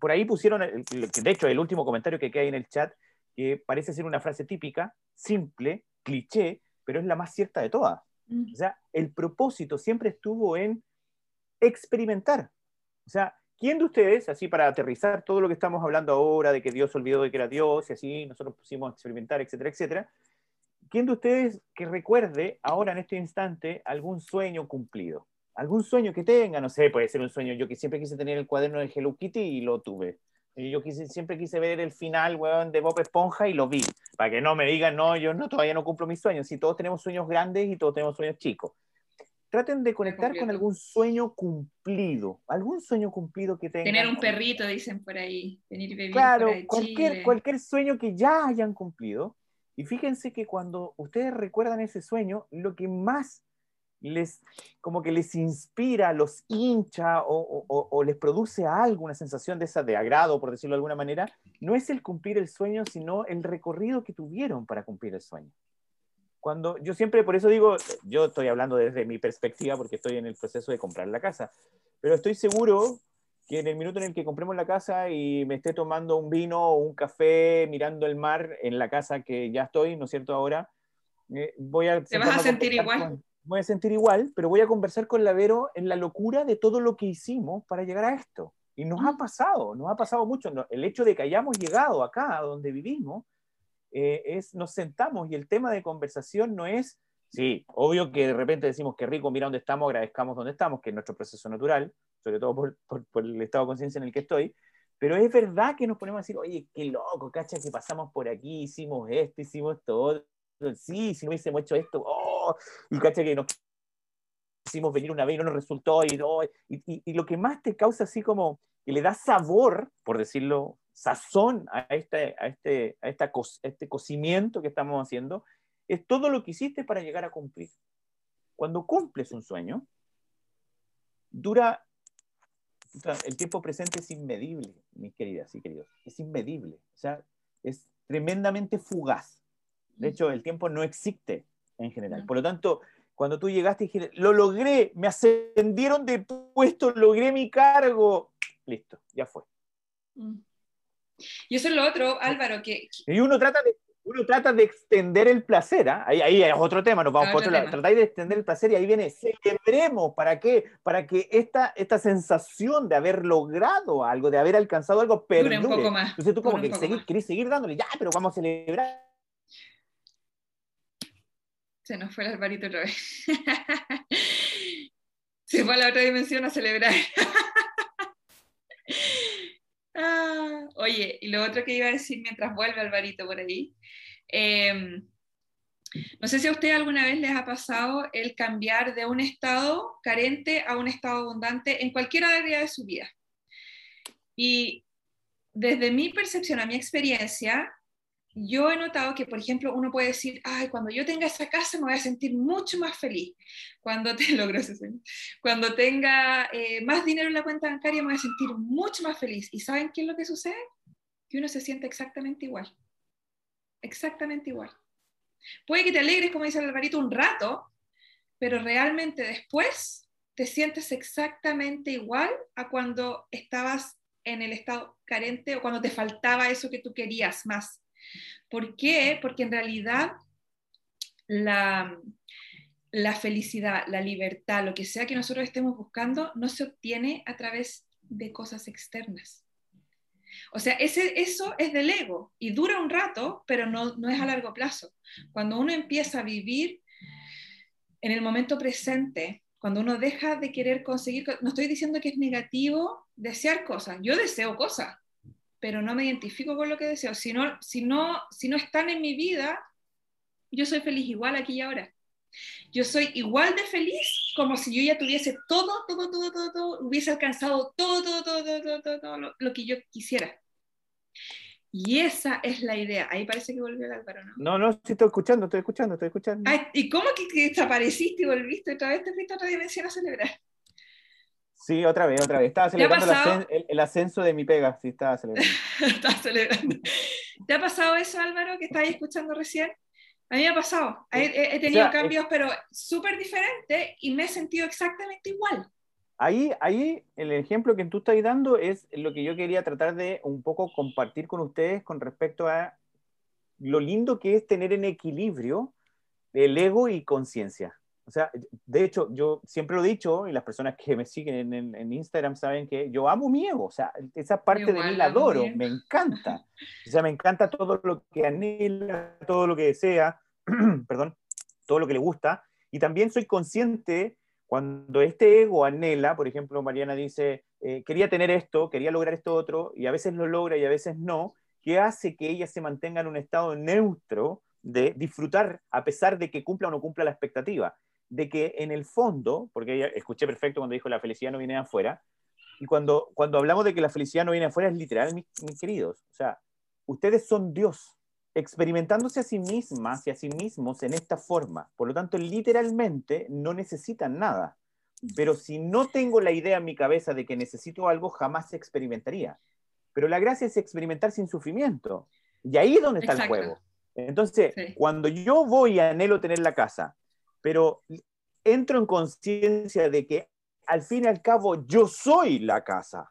por ahí pusieron, de hecho, el último comentario que queda en el chat, que parece ser una frase típica, simple, cliché, pero es la más cierta de todas. Mm. O sea, el propósito siempre estuvo en experimentar. O sea, ¿quién de ustedes, así para aterrizar todo lo que estamos hablando ahora, de que Dios olvidó de que era Dios y así nosotros pusimos a experimentar, etcétera, etcétera, ¿quién de ustedes que recuerde ahora en este instante algún sueño cumplido? Algún sueño que tenga, no sé, puede ser un sueño. Yo que siempre quise tener el cuaderno de Hello Kitty y lo tuve. Yo quise, siempre quise ver el final, weón, de Bob Esponja y lo vi. Para que no me digan, no, yo no, todavía no cumplo mis sueños. Si todos tenemos sueños grandes y todos tenemos sueños chicos. Traten de conectar con algún sueño cumplido. Algún sueño cumplido que tengan. Tener un perrito, dicen por ahí. Venir vivir claro, cualquier, cualquier sueño que ya hayan cumplido y fíjense que cuando ustedes recuerdan ese sueño, lo que más les, como que les inspira, los hincha o, les produce algo, una sensación de esa de agrado, por decirlo de alguna manera, no es el cumplir el sueño, sino el recorrido que tuvieron para cumplir el sueño. Cuando yo siempre, por eso digo, yo estoy hablando desde mi perspectiva porque estoy en el proceso de comprar la casa, pero estoy seguro que en el minuto en el que compremos la casa y me esté tomando un vino o un café mirando el mar en la casa que ya estoy, ¿no es cierto? Ahora, eh, voy a... Te vas a sentir igual. Voy a sentir igual, pero voy a conversar con la Vero en la locura de todo lo que hicimos para llegar a esto. Y nos ha mm. pasado, nos ha pasado mucho. El hecho de que hayamos llegado acá, a donde vivimos, eh, es nos sentamos y el tema de conversación no es, sí, obvio que de repente decimos que rico, mira dónde estamos, agradezcamos dónde estamos, que es nuestro proceso natural, sobre todo por, por, el estado de conciencia en el que estoy, pero es verdad que nos ponemos a decir, oye, qué loco, cacha, que pasamos por aquí, hicimos esto, hicimos esto, sí, si no hubiésemos hecho esto, oh, y cacha que nos hicimos venir una vez y no nos resultó, y, lo que más te causa así como, que le da sabor, por decirlo sazón a este, a este, a esta, este cocimiento que estamos haciendo, es todo lo que hiciste para llegar a cumplir. Cuando cumples un sueño, dura, el tiempo presente es inmedible, mis queridas y queridos, es inmedible, o sea, es tremendamente fugaz. De hecho, el tiempo no existe en general. Por lo tanto, cuando tú llegaste y dijiste, lo logré, me ascendieron de puesto, logré mi cargo, listo, ya fue. Y eso es lo otro, Álvaro, que... Y uno trata de, uno trata de extender el placer, ¿ah? ahí, ahí, es otro tema, nos vamos por otro lado. Tratáis de extender el placer y ahí viene, celebremos, ¿para qué? Para que esta, esta sensación de haber logrado algo, de haber alcanzado algo, perdure. un poco más. Entonces tú como que seguir, querés seguir dándole, ya, pero vamos a celebrar. Se nos fue el Alvarito otra vez. Se fue a la otra dimensión a celebrar. Ah, oye, y lo otro que iba a decir mientras vuelve Alvarito por ahí, em, no sé si a usted alguna vez les ha pasado el cambiar de un estado carente a un estado abundante en cualquier área de su vida. Y desde mi percepción, a mi experiencia, yo he notado que, por ejemplo, uno puede decir, ay, cuando yo tenga esa casa me voy a sentir mucho más feliz. Cuando, te, logro cuando tenga eh, más dinero en la cuenta bancaria me voy a sentir mucho más feliz. ¿Y saben qué es lo que sucede? Que uno se siente exactamente igual. Exactamente igual. Puede que te alegres, como dice Alvarito, un rato, pero realmente después te sientes exactamente igual a cuando estabas en el estado carente o cuando te faltaba eso que tú querías más. ¿Por qué? Porque en realidad la, felicidad, la libertad, lo que sea que nosotros estemos buscando, no se obtiene a través de cosas externas. O sea, ese, eso es del ego y dura un rato, pero no, no es a largo plazo. Cuando uno empieza a vivir en el momento presente, cuando uno deja de querer conseguir, no estoy diciendo que es negativo desear cosas, yo deseo cosas, pero no me identifico con lo que deseo. Si no, si no, si no están en mi vida, yo soy feliz igual aquí y ahora. Yo soy igual de feliz como si yo ya tuviese todo, todo, todo, todo, todo, hubiese alcanzado todo, todo, todo, todo, todo, todo lo, que yo quisiera. Y esa es la idea. Ahí parece que volvió el Álvaro, ¿no? No, no, sí estoy escuchando, estoy escuchando, estoy escuchando. ¿Y cómo que, desapareciste y volviste otra vez? Te fuiste a otra dimensión a celebrar. Sí, otra vez, otra vez. Estaba celebrando el, ascenso de mi pega. Sí, estaba celebrando. estaba celebrando. ¿Te ha pasado eso, Álvaro, que estabas escuchando recién? A mí me ha pasado. He, tenido cambios, pero súper diferentes y me he sentido exactamente igual. Ahí, ahí, el ejemplo que tú estás dando es lo que yo quería tratar de un poco compartir con ustedes con respecto a lo lindo que es tener en equilibrio el ego y conciencia. O sea, de hecho, yo siempre lo he dicho, y las personas que me siguen en, Instagram saben que yo amo mi ego, o sea, esa parte de mí la adoro, me encanta. O sea, me encanta todo lo que anhela, todo lo que desea, perdón, todo lo que le gusta, y también soy consciente cuando este ego anhela, por ejemplo, Mariana dice, eh, quería tener esto, quería lograr esto otro, y a veces lo logra y a veces no, ¿qué hace que ella se mantenga en un estado neutro de disfrutar a pesar de que cumpla o no cumpla la expectativa de que en el fondo, porque escuché perfecto cuando dijo la felicidad no viene de afuera, y cuando, cuando hablamos de que la felicidad no viene de afuera es literal, mis, queridos. O sea, ustedes son Dios, experimentándose a sí mismas y a sí mismos en esta forma. Por lo tanto, literalmente no necesitan nada. Pero si no tengo la idea en mi cabeza de que necesito algo, jamás se experimentaría. Pero la gracia es experimentar sin sufrimiento. Y ahí es donde está el juego. Entonces, cuando yo voy a anhelo tener la casa, pero entro en conciencia de que al fin y al cabo yo soy la casa.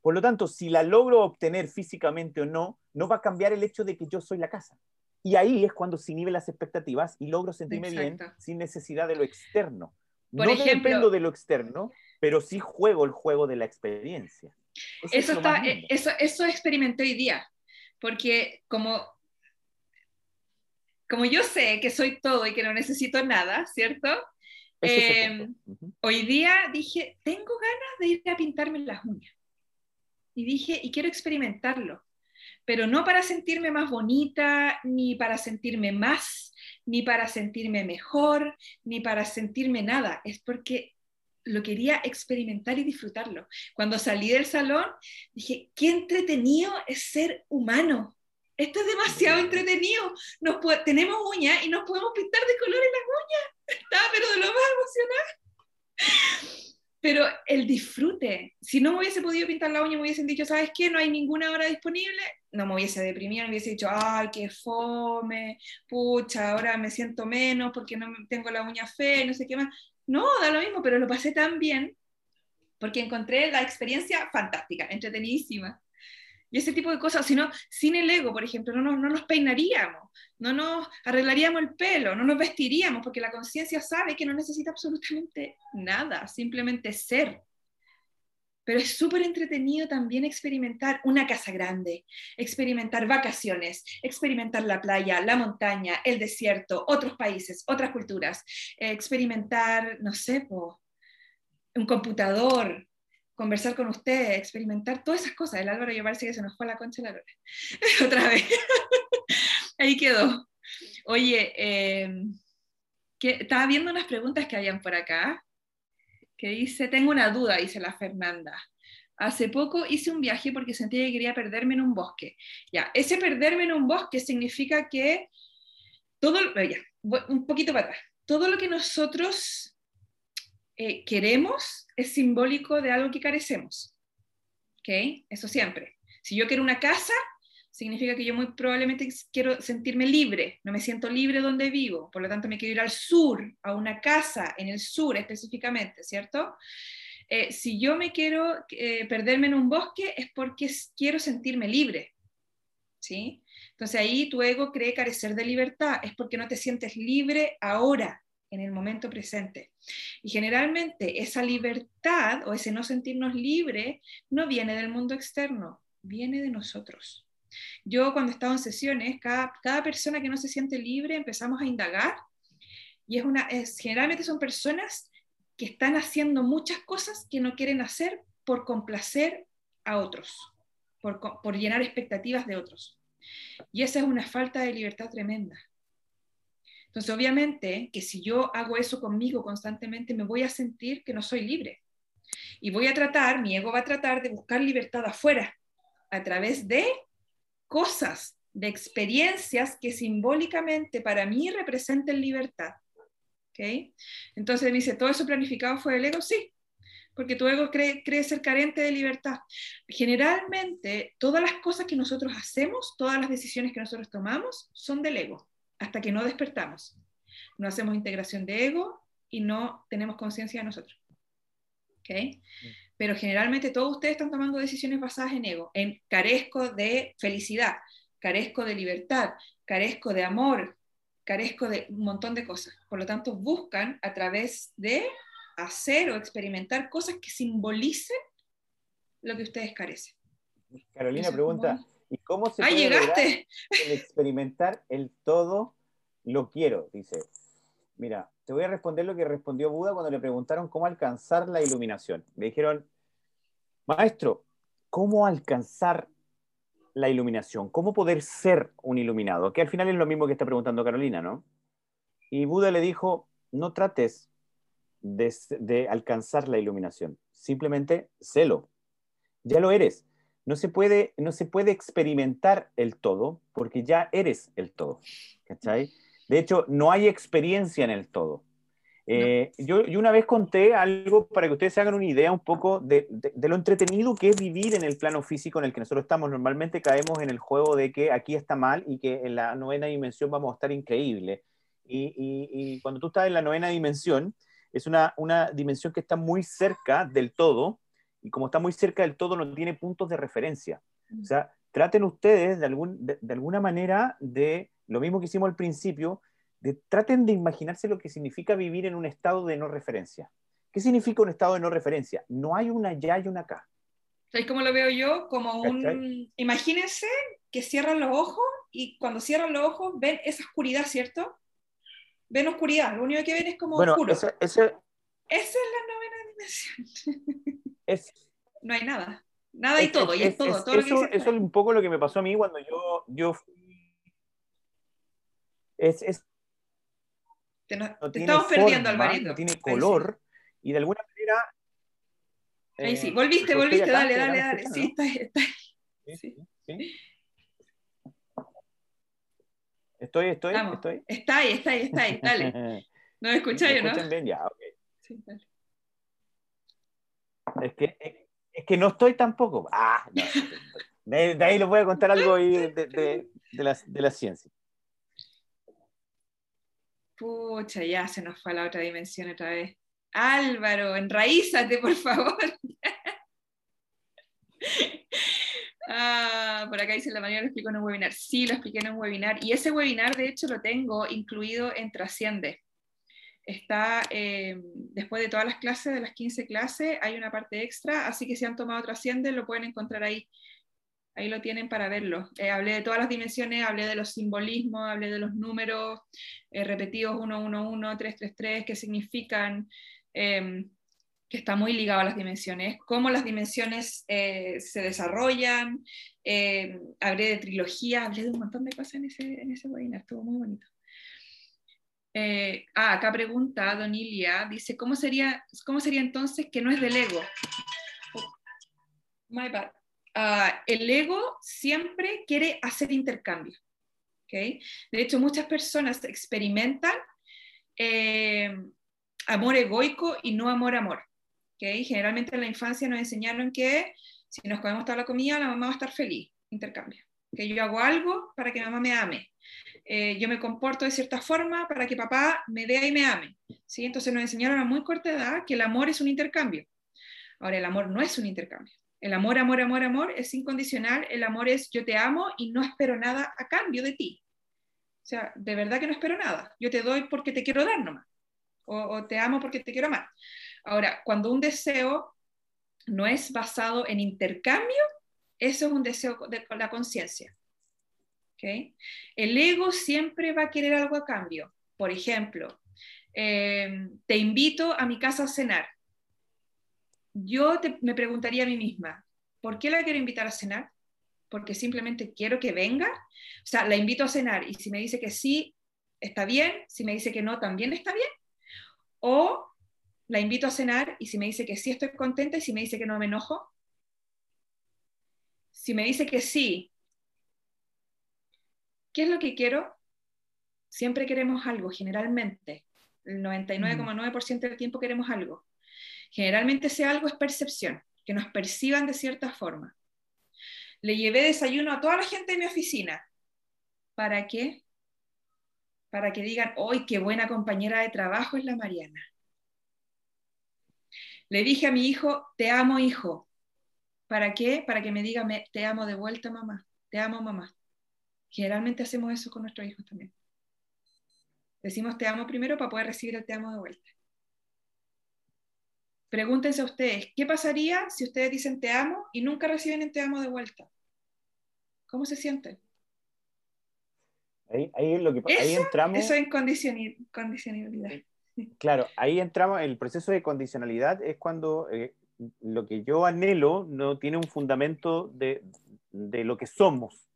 Por lo tanto, si la logro obtener físicamente o no, no va a cambiar el hecho de que yo soy la casa. Y ahí es cuando se inhiben las expectativas y logro sentirme bien sin necesidad de lo externo. no dependo de lo externo, pero sí juego el juego de la experiencia. Eso, está, eh, eso, eso experimenté hoy día, porque como como yo sé que soy todo y que no necesito nada, ¿cierto? Em, hoy día dije, tengo ganas de ir a pintarme las uñas. Y dije, y quiero experimentarlo, pero no para sentirme más bonita, ni para sentirme más, ni para sentirme mejor, ni para sentirme nada. Es porque lo quería experimentar y disfrutarlo. Cuando salí del salón, dije, qué entretenido es ser humano. Esto es demasiado entretenido. Nos tenemos uñas y nos podemos pintar de colores las uñas. Estaba pero de lo más emocionada. Pero el disfrute, si no me hubiese podido pintar la uña, me hubiesen dicho, ¿sabes qué? No hay ninguna hora disponible, no me hubiese deprimido, me hubiese dicho, ay, qué fome, pucha, ahora me siento menos porque no tengo la uña fea no sé qué más. No, da lo mismo, pero lo pasé tan bien porque encontré la experiencia fantástica, entretenidísima. Y ese tipo de cosas, sino sin el ego, por ejemplo, no nos, no nos peinaríamos, no nos arreglaríamos el pelo, no nos vestiríamos, porque la conciencia sabe que no necesita absolutamente nada, simplemente ser. Pero es súper entretenido también experimentar una casa grande, experimentar vacaciones, experimentar la playa, la montaña, el desierto, otros países, otras culturas, experimentar, no sé, un computador, conversar con ustedes, experimentar todas esas cosas. El Álvaro yo parece que se nos fue a la concha la lora. Otra vez. Ahí quedó. Oye, em, que, estaba viendo unas preguntas que habían por acá, que dice, tengo una duda, dice la Fernanda. Hace poco hice un viaje porque sentía que quería perderme en un bosque. Ya, ese perderme en un bosque significa que todo, ya, un poquito para atrás, todo lo que nosotros eh, queremos es simbólico de algo que carecemos. ¿Ok? Eso siempre. Si yo quiero una casa, significa que yo muy probablemente quiero sentirme libre, no me siento libre donde vivo, por lo tanto me quiero ir al sur, a una casa en el sur específicamente, ¿cierto? Eh, si yo me quiero eh, perderme en un bosque es porque quiero sentirme libre, ¿sí? Entonces ahí tu ego cree carecer de libertad, es porque no te sientes libre ahora, en el momento presente. Y generalmente esa libertad o ese no sentirnos libre no viene del mundo externo, viene de nosotros. Yo cuando estaba en sesiones, cada, cada persona que no se siente libre empezamos a indagar y es una, es, generalmente son personas que están haciendo muchas cosas que no quieren hacer por complacer a otros, por, por llenar expectativas de otros. Y esa es una falta de libertad tremenda. Entonces, obviamente que si yo hago eso conmigo constantemente, me voy a sentir que no soy libre. Y voy a tratar, mi ego va a tratar de buscar libertad afuera, a través de cosas, de experiencias que simbólicamente para mí representen libertad. ¿Okay? Entonces dice, ¿todo eso planificado fue el ego? Sí, porque tu ego cree, cree, ser carente de libertad. Generalmente, todas las cosas que nosotros hacemos, todas las decisiones que nosotros tomamos, son del ego hasta que no despertamos. No hacemos integración de ego y no tenemos conciencia de nosotros. ¿Okay? Pero generalmente todos ustedes están tomando decisiones basadas en ego, en carezco de felicidad, carezco de libertad, carezco de amor, carezco de un montón de cosas. Por lo tanto, buscan a través de hacer o experimentar cosas que simbolicen lo que ustedes carecen. Carolina pregunta, ¿Y cómo se ¡Ah, puede llegaste! El experimentar el todo lo quiero? Dice. Mira, te voy a responder lo que respondió Buda cuando le preguntaron cómo alcanzar la iluminación. Le dijeron, maestro, ¿cómo alcanzar la iluminación? ¿Cómo poder ser un iluminado? Que al final es lo mismo que está preguntando Carolina, ¿no? Y Buda le dijo, no trates de, de alcanzar la iluminación, simplemente sélo. Ya lo eres no se puede, no se puede experimentar el todo porque ya eres el todo. ¿cachai? De hecho, no hay experiencia en el todo. Eh, yo, una vez conté algo para que ustedes se hagan una idea un poco de, lo entretenido que es vivir en el plano físico en el que nosotros estamos. Normalmente caemos en el juego de que aquí está mal y que en la novena dimensión vamos a estar increíble. Y, cuando tú estás en la novena dimensión, es una, una dimensión que está muy cerca del todo, y como está muy cerca del todo, no tiene puntos de referencia. O sea, traten ustedes de, algún, de, alguna manera de, lo mismo que hicimos al principio, de, traten de imaginarse lo que significa vivir en un estado de no referencia. ¿Qué significa un estado de no referencia? No hay una ya y una acá. ¿Sabes cómo lo veo yo? Como un... Imagínense que cierran los ojos y cuando cierran los ojos ven esa oscuridad, ¿cierto? Ven oscuridad, lo único que ven es como bueno, oscuro. Ese... Esa es la novena dimensión. no hay nada. Nada y todo, y es, todo. todo eso, eso, es un poco lo que me pasó a mí cuando yo, yo fui. Es, te, estamos perdiendo, Alvarito. No tiene color. y de alguna manera... Ahí sí, volviste, volviste, dale, dale, dale. Sí, está, está. Sí, sí. Estoy, estoy, estoy. Está ahí, está ahí, está ahí, dale. ¿No me escucháis o no? bien? Ya, ok. Sí, dale. Es que, es, que no estoy tampoco. Ah. De, ahí les voy a contar algo de, de, de, la, de la ciencia. Pucha, ya se nos fue a la otra dimensión otra vez. Álvaro, enraízate, por favor. Ah, por acá dice la mañana lo explico en un webinar. Sí, lo expliqué en un webinar. Y ese webinar, de hecho, lo tengo incluido en Trasciende. Está, eh, después de todas las clases, de las 15 clases, hay una parte extra, así que si han tomado Trasciende, lo pueden encontrar ahí. Ahí lo tienen para verlo. Eh, hablé de todas las dimensiones, hablé de los simbolismos, hablé de los números eh, repetidos 1, 1, 1, 3, 3, 3, qué significan, em, que está muy ligado a las dimensiones, cómo las dimensiones eh, se desarrollan, em, hablé de trilogía, hablé de un montón de cosas en en ese webinar, estuvo muy bonito. Ah, acá pregunta Donilia, dice, ¿cómo sería, ¿cómo sería entonces que no es del ego? Oh, my bad. Ah, el ego siempre quiere hacer intercambio. ¿okay? De hecho, muchas personas experimentan eh, amor egoico y no amor-amor. ¿okay? Generalmente en la infancia nos enseñaron que si nos comemos toda la comida, la mamá va a estar feliz. Intercambio. Que yo hago algo para que mamá me ame. Eh, yo me comporto de cierta forma para que papá me vea y me ame. ¿sí? Entonces nos enseñaron a muy corta edad que el amor es un intercambio. Ahora, el amor no es un intercambio. El amor, amor, amor, amor es incondicional. El amor es yo te amo y no espero nada a cambio de ti. O sea, de verdad que no espero nada. Yo te doy porque te quiero dar nomás. O, te amo porque te quiero amar. Ahora, cuando un deseo no es basado en intercambio, eso es un deseo de la conciencia. ¿Okay? El ego siempre va a querer algo a cambio. Por ejemplo, eh, te invito a mi casa a cenar yo me preguntaría a mí misma, ¿por qué la quiero invitar a cenar? Porque simplemente quiero que venga. O sea, la invito a cenar y si me dice que sí, está bien. Si me dice que no, también está bien. O la invito a cenar y si me dice que sí, estoy contenta y si me dice que no, me enojo. Si me dice que sí, ¿qué es lo que quiero? Siempre queremos algo, generalmente. El 99,9% del tiempo queremos algo. Generalmente ese algo es percepción, que nos perciban de cierta forma. Le llevé desayuno a toda la gente de mi oficina. ¿Para qué? Para que digan, ¡ay, qué buena compañera de trabajo es la Mariana! Le dije a mi hijo, te amo, hijo. ¿Para qué? Para que me diga, te amo de vuelta, mamá. Te amo, mamá. Generalmente hacemos eso con nuestros hijos también. Decimos te amo primero para poder recibir el te amo de vuelta. Pregúntense a ustedes, ¿qué pasaría si ustedes dicen te amo y nunca reciben el te amo de vuelta? ¿Cómo se sienten? Ahí, ahí, lo que, ahí entramos. Eso es condicionalidad. Claro, ahí entramos, el proceso de condicionalidad es cuando eh, lo que yo anhelo no tiene un fundamento de, de, lo que somos.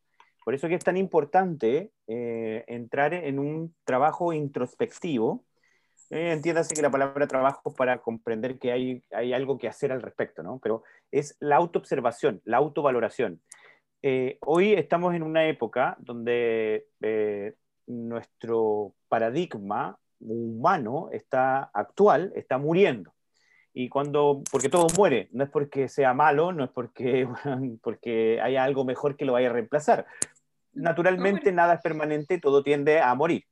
Por eso que es tan importante eh, entrar en un trabajo introspectivo eh, entiéndase que la palabra trabajo es para comprender que hay, hay algo que hacer al respecto, ¿no? Pero es la autoobservación, la autovaloración. Eh, hoy estamos en una época donde eh, nuestro paradigma humano está actual, está muriendo. Y cuando, porque todo muere, no es porque sea malo, no es porque, porque haya algo mejor que lo vaya a reemplazar. Naturalmente nada es permanente, todo tiende a morir.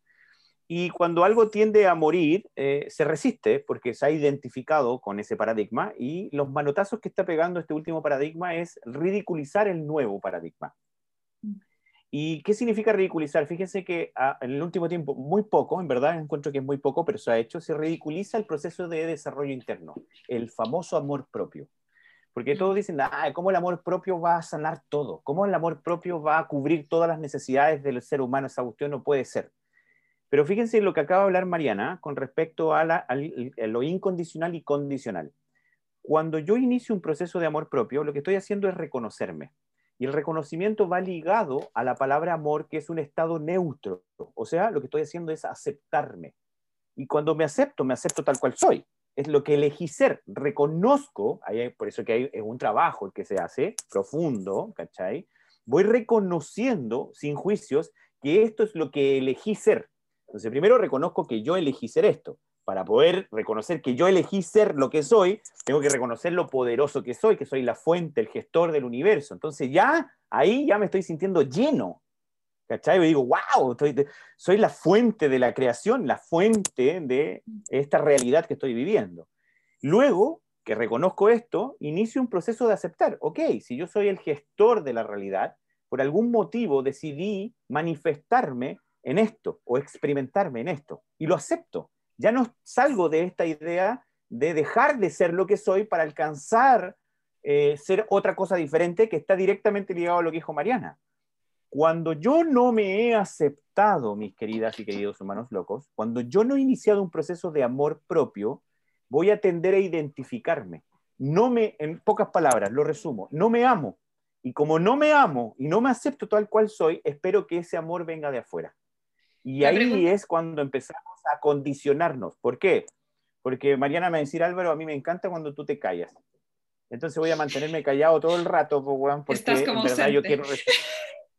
Y cuando algo tiende a morir, eh, se resiste porque se ha identificado con ese paradigma y los manotazos que está pegando este último paradigma es ridiculizar el nuevo paradigma. ¿Y qué significa ridiculizar? Fíjense que ah, en el último tiempo, muy poco, en verdad encuentro que es muy poco, pero se ha hecho, se ridiculiza el proceso de desarrollo interno, el famoso amor propio. Porque todos dicen, ah, ¿cómo el amor propio va a sanar todo? ¿Cómo el amor propio va a cubrir todas las necesidades del ser humano? Esa cuestión no puede ser. Pero fíjense lo que acaba de hablar Mariana con respecto a, lo incondicional y condicional. Cuando yo inicio un proceso de amor propio, lo que estoy haciendo es reconocerme. Y el reconocimiento va ligado a la palabra amor, que es un estado neutro. O sea, lo que estoy haciendo es aceptarme. Y cuando me acepto, me acepto tal cual soy. es lo que elegí ser. Reconozco, por eso que hay, es un trabajo el que se hace, profundo, ¿cachai? Voy reconociendo, sin juicios, que esto es lo que elegí ser. Entonces, primero reconozco que yo elegí ser esto. Para poder reconocer que yo elegí ser lo que soy, tengo que reconocer lo poderoso que soy, que soy la fuente, el gestor del universo. Entonces ya ahí ya me estoy sintiendo lleno, ¿Cachai? Y digo, wow, soy la fuente de la creación, la fuente de esta realidad que estoy viviendo. Luego que reconozco esto, inicio un proceso de aceptar. Ok, si yo soy el gestor de la realidad, por algún motivo decidí manifestarme en esto o experimentarme en esto. Y lo acepto. Ya no salgo de esta idea de dejar de ser lo que soy para alcanzar eh, ser otra cosa diferente que está directamente ligado a lo que dijo Mariana. Cuando yo no me he aceptado, mis queridas y queridos humanos locos, cuando yo no he iniciado un proceso de amor propio, voy a tender a identificarme. No me, en pocas palabras, lo resumo, no me amo. Y como no me amo y no me acepto tal cual soy, espero que ese amor venga de afuera. Y ahí es cuando empezamos a condicionarnos. ¿Por qué? Porque Mariana me va a decir, Álvaro, a mí me encanta cuando tú te callas. Entonces voy a mantenerme callado todo el rato, porque Estás como en verdad yo quiero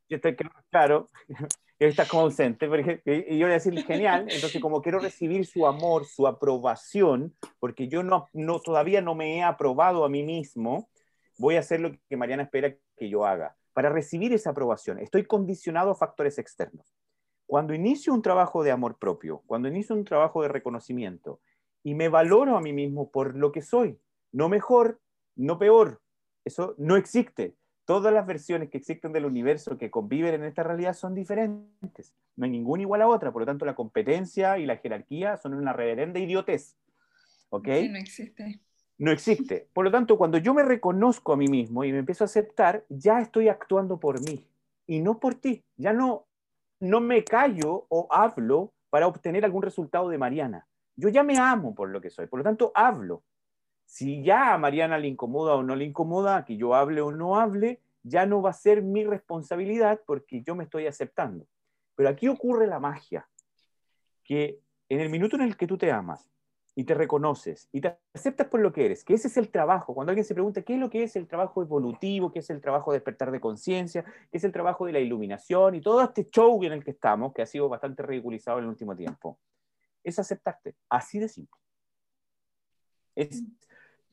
yo estoy claro, está como ausente, y yo le voy a decir, genial, entonces como quiero recibir su amor, su aprobación, porque yo no, no, todavía no me he aprobado a mí mismo, voy a hacer lo que Mariana espera que yo haga. Para recibir esa aprobación, estoy condicionado a factores externos. Cuando inicio un trabajo de amor propio, cuando inicio un trabajo de reconocimiento y me valoro a mí mismo por lo que soy, no mejor, no peor, eso no existe todas las versiones que existen del universo que conviven en esta realidad son diferentes. No hay ninguna igual a otra, por lo tanto la competencia y la jerarquía son una reverenda idiotez. ¿Ok? Sí, no existe. No existe. Por lo tanto, cuando yo me reconozco a mí mismo y me empiezo a aceptar, ya estoy actuando por mí y no por ti. Ya no, no me callo o hablo para obtener algún resultado de Mariana. Yo ya me amo por lo que soy, por lo tanto hablo. Si ya a Mariana le incomoda o no le incomoda, que yo hable o no hable, ya no va a ser mi responsabilidad porque yo me estoy aceptando. Pero aquí ocurre la magia, que en el minuto en el que tú te amas y te reconoces y te aceptas por lo que eres, que ese es el trabajo, cuando alguien se pregunta qué es lo que es el trabajo evolutivo, qué es el trabajo de despertar de conciencia, qué es el trabajo de la iluminación y todo este show en el que estamos, que ha sido bastante ridiculizado en el último tiempo, es aceptarte, así de simple. Es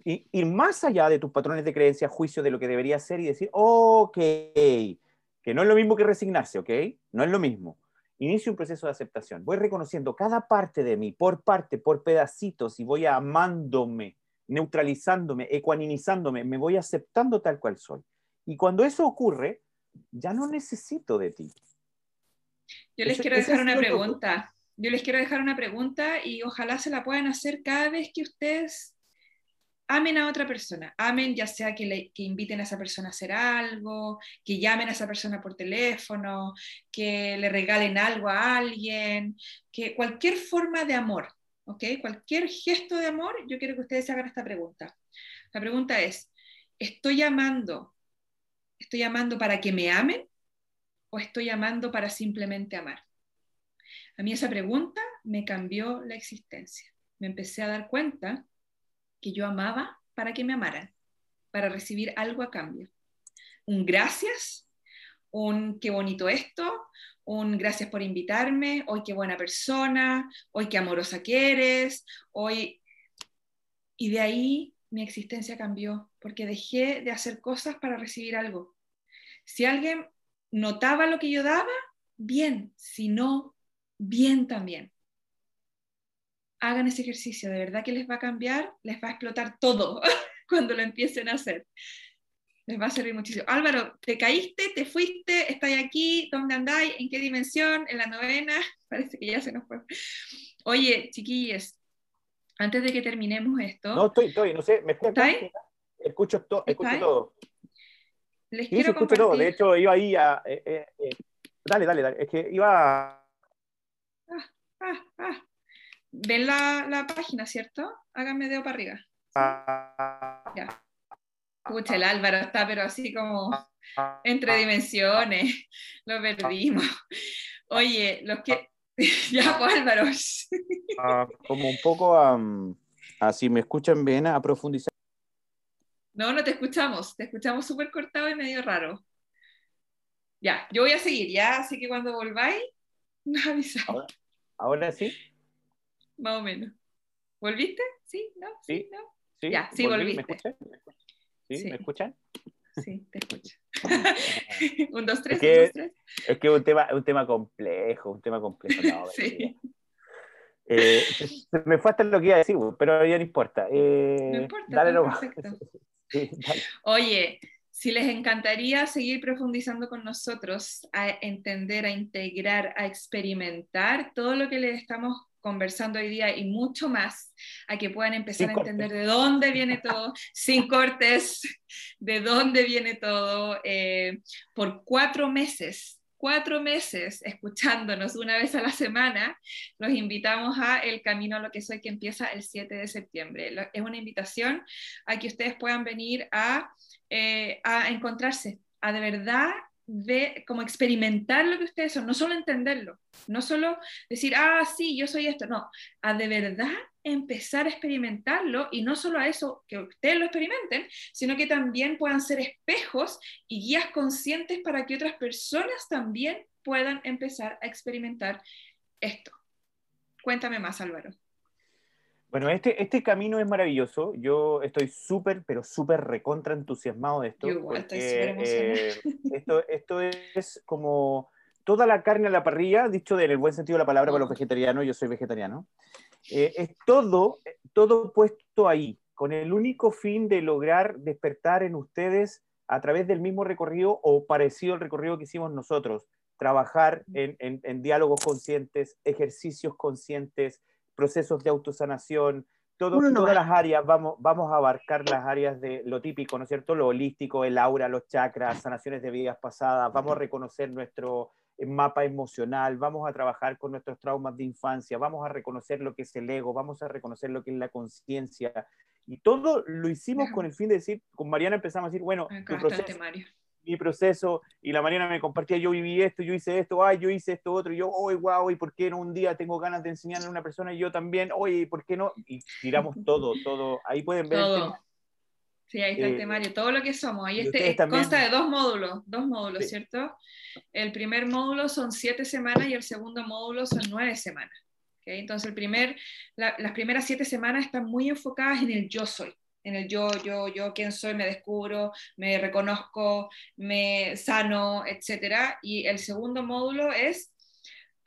ir más allá de tus patrones de creencia, juicio de lo que debería ser y decir, ok, que no es lo mismo que resignarse, ok, no es lo mismo. Inicio un proceso de aceptación. Voy reconociendo cada parte de mí, por parte, por pedacitos, y voy amándome, neutralizándome, ecuanimizándome, me voy aceptando tal cual soy. Y cuando eso ocurre, ya no necesito de ti. Yo les quiero dejar una pregunta. Yo les quiero dejar una pregunta y ojalá se la puedan hacer cada vez que ustedes amen a otra persona, amen ya sea que, le, inviten a esa persona a hacer algo, que llamen a esa persona por teléfono, que le regalen algo a alguien, que cualquier forma de amor, ¿ok? Cualquier gesto de amor, yo quiero que ustedes hagan esta pregunta. La pregunta es, ¿estoy llamando, estoy llamando para que me amen o estoy llamando para simplemente amar? A mí esa pregunta me cambió la existencia. Me empecé a dar cuenta que yo amaba para que me amaran, para recibir algo a cambio. Un gracias, un qué bonito esto, un gracias por invitarme, hoy qué buena persona, hoy qué amorosa que eres, hoy... Y de ahí mi existencia cambió, porque dejé de hacer cosas para recibir algo. Si alguien notaba lo que yo daba, bien, si no, bien también hagan ese ejercicio, de verdad que les va a cambiar, les va a explotar todo cuando lo empiecen a hacer. Les va a servir muchísimo. Álvaro, ¿te caíste? ¿Te fuiste? ¿Estás aquí? ¿Dónde andáis? ¿En qué dimensión? ¿En la novena? Parece que ya se nos fue. Oye, chiquillos, antes de que terminemos esto. No, estoy, estoy, no sé, me escucho, escucho, to, escucho todo. Les quiero compartir. todo. De hecho, iba ahí a. Eh, eh, eh, dale, dale, dale. Es que iba. A... Ah, ah, ah ven la, la página, ¿cierto? Háganme dedo para arriba. Ya. Escucha, el Álvaro está, pero así como entre dimensiones. Lo perdimos. Oye, los que. ya, pues Álvaro. Ah, como un poco. Um... Así me escuchan bien a profundizar. No, no te escuchamos. Te escuchamos súper cortado y medio raro. Ya, yo voy a seguir, ya, así que cuando volváis, nos avisáis. Ahora, ahora sí. Más o menos. ¿Volviste? ¿Sí? ¿No? Sí. ¿No? ¿Sí? Ya, sí, ¿Volví? volviste. ¿Me escuchan? ¿Sí? Sí. ¿Me escuchan? Sí, te escucho. un, dos, tres, Es que- un, dos, tres. Es que es un tema, un tema complejo, un tema complejo. No, Sí. Eh, se- me fue hasta lo que iba a decir, pero ya no importa. Eh, No importa, dale nomás. perfecto. Sí, dale. Oye, si les encantaría seguir profundizando con nosotros, a entender, a integrar, a experimentar todo lo que les estamos conversando hoy día y mucho más, a que puedan empezar Sin a cortes. entender de dónde viene todo, sin cortes, de dónde viene todo, eh, por cuatro meses, cuatro meses escuchándonos una vez a la semana, los invitamos a El Camino a lo que soy, que empieza el 7 de septiembre. Es una invitación a que ustedes puedan venir a, eh, a encontrarse, a de verdad ver, como experimentar lo que ustedes son, no solo entenderlo, no solo decir, ah, sí, yo soy esto, no, a de verdad empezar a experimentarlo y no solo a eso, que ustedes lo experimenten, sino que también puedan ser espejos y guías conscientes para que otras personas también puedan empezar a experimentar esto. Cuéntame más, Álvaro. Bueno, este, este camino es maravilloso. Yo estoy súper, pero súper recontra entusiasmado de esto. Yo igual estoy porque, súper emocionada. eh, esto, esto es como toda la carne a la parrilla, dicho en el buen sentido de la palabra para los vegetarianos, yo soy vegetariano. Eh, es todo, todo puesto ahí, con el único fin de lograr despertar en ustedes a través del mismo recorrido o parecido al recorrido que hicimos nosotros. Trabajar en, en- en diálogos conscientes, ejercicios conscientes, procesos de autosanación, todo, Uno no todas va. las áreas, vamos, vamos a abarcar las áreas de lo típico, ¿no es cierto? Lo holístico, el aura, los chakras, sanaciones de vidas pasadas, vamos a reconocer nuestro eh, mapa emocional, vamos a trabajar con nuestros traumas de infancia, vamos a reconocer lo que es el ego, vamos a reconocer lo que es la conciencia. Y todo lo hicimos con el fin de decir, con Mariana empezamos a decir, bueno, tu proceso. Mi proceso, y la Mariana me compartía, yo viví esto, yo hice esto, ay, yo hice esto otro, y yo, oye, wow, ¿y por qué no un día tengo ganas de enseñarle a una persona y yo también? Oye, ¿y por qué no? Y tiramos todo, todo, ahí pueden ver el Todo. tema. Sí, ahí está el Eh, temario, todo lo que somos. Ahí este, también. consta de dos módulos, dos módulos, Sí. ¿cierto? El primer módulo son siete semanas y el segundo módulo son nueve semanas. ¿ok? Entonces, el primer, la- las primeras siete semanas están muy enfocadas en el yo soy, en el yo, yo, yo, quién soy, me descubro, me reconozco, me sano, etcétera. Y el segundo módulo es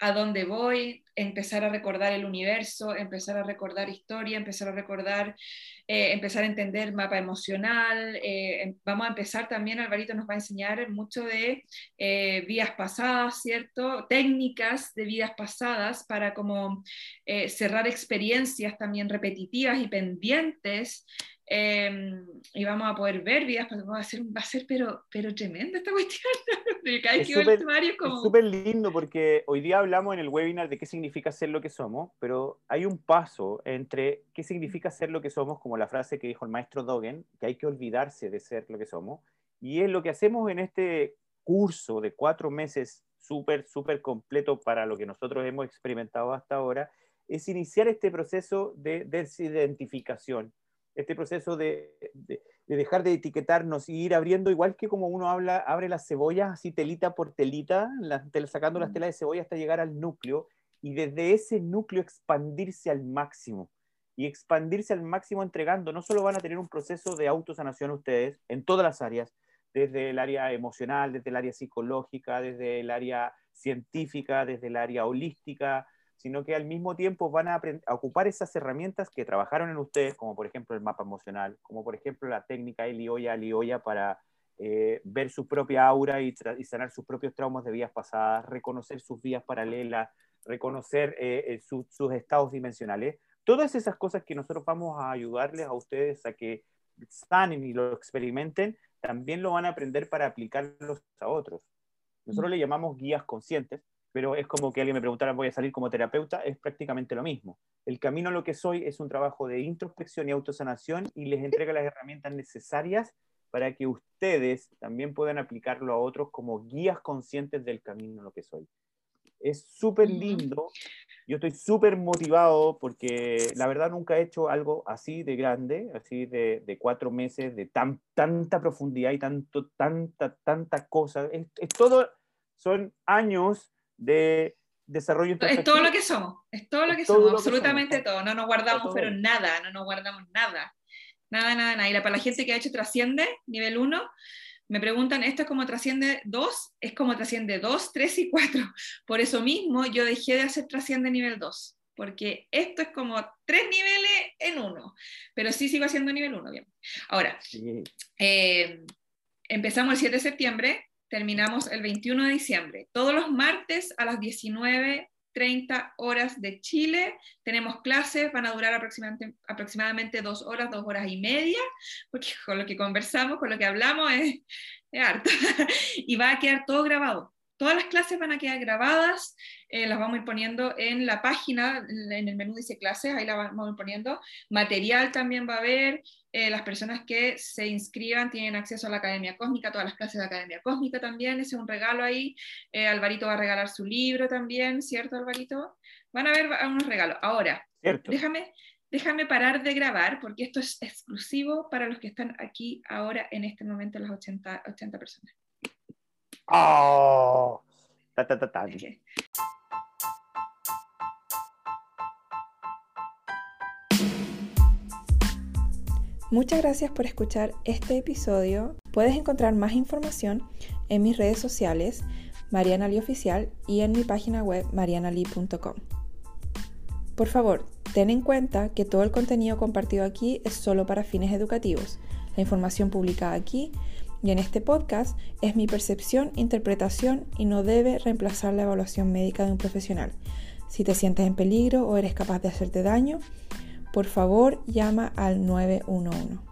a dónde voy, empezar a recordar el universo, empezar a recordar historia, empezar a recordar, eh, empezar a entender mapa emocional. eh, em- vamos a empezar también, Alvarito nos va a enseñar mucho de eh, vidas pasadas, ¿cierto? Técnicas de vidas pasadas para como cerrar experiencias también repetitivas y pendientes. Eh, y vamos a poder ver vidas. Va a ser, va a ser pero, pero tremenda esta cuestión. Cada Es súper- como... lindo porque hoy día hablamos en el webinar de qué significa ser lo que somos, pero hay un paso entre qué significa ser lo que somos, como la frase que dijo el maestro Dogen, que hay que olvidarse de ser lo que somos, y es lo que hacemos en este curso de cuatro meses súper, súper completo para lo que nosotros hemos experimentado hasta ahora, es iniciar este proceso de desidentificación, este proceso de, de- de dejar de etiquetarnos y ir abriendo, igual que como uno habla, abre las cebollas así telita por telita, las- tel- sacando las Mm. telas de cebolla hasta llegar al núcleo, y desde ese núcleo expandirse al máximo. Y expandirse al máximo entregando, no solo van a tener un proceso de autosanación ustedes en todas las áreas, desde el área emocional, desde el área psicológica, desde el área científica, desde el área holística, sino que al mismo tiempo van a, a ocupar esas herramientas que trabajaron en ustedes, como por ejemplo el mapa emocional, como por ejemplo la técnica Elioya Elioya para eh, ver su propia aura y, y sanar sus propios traumas de vidas pasadas, reconocer sus vías paralelas, reconocer eh, eh, su- sus estados dimensionales. Todas esas cosas que nosotros vamos a ayudarles a ustedes a que sanen y lo experimenten, también lo van a aprender para aplicarlos a otros. Nosotros le llamamos guías conscientes, pero es como que alguien me preguntara, voy a salir como terapeuta, es prácticamente lo mismo. El camino a lo que soy es un trabajo de introspección y autosanación y les entrega las herramientas necesarias para que ustedes también puedan aplicarlo a otros como guías conscientes del camino a lo que soy. es súper lindo. Yo estoy súper motivado porque la verdad nunca he hecho algo así de grande, así de, de cuatro meses, de tan, tanta profundidad y tanto, tanta, tanta cosa. Es, es todo, son años de desarrollo Es todo lo que somos, es todo lo que somos, absolutamente todo. No nos guardamos, pero nada, no nos guardamos nada. Nada, nada, nada. Y para la gente que ha hecho Trasciende, nivel 1, me preguntan, ¿esto es como Trasciende 2? Es como Trasciende 2, 3 y 4. Por eso mismo yo dejé de hacer Trasciende nivel 2, porque esto es como tres niveles en uno, pero sí sigo haciendo nivel 1, bien. Ahora, eh, empezamos el 7 de septiembre, terminamos el 21 de diciembre. Todos los martes a las 19.30 horas de Chile tenemos clases, van a durar aproximadamente, aproximadamente dos horas, dos horas y media, porque con lo que conversamos, con lo que hablamos es, es harto. y va a quedar todo grabado. Todas las clases van a quedar grabadas, eh, las vamos a ir poniendo en la página, en el menú dice clases, ahí las vamos a ir poniendo. Material también va a haber, eh, las personas que se inscriban tienen acceso a la Academia Cósmica, todas las clases de Academia Cósmica también, ese es un regalo ahí. Eh, Alvarito va a regalar su libro también, ¿cierto Alvarito? Van a haber unos regalos. Ahora, déjame, déjame parar de grabar porque esto es exclusivo para los que están aquí ahora en este momento, las 80, 80 personas. Oh. Muchas gracias por escuchar este episodio. Puedes encontrar más información en mis redes sociales, Mariana Oficial, y en mi página web, marianali.com. Por favor, ten en cuenta que todo el contenido compartido aquí es solo para fines educativos. La información publicada aquí y en este podcast es mi percepción, interpretación y no debe reemplazar la evaluación médica de un profesional. Si te sientes en peligro o eres capaz de hacerte daño, por favor llama al 911.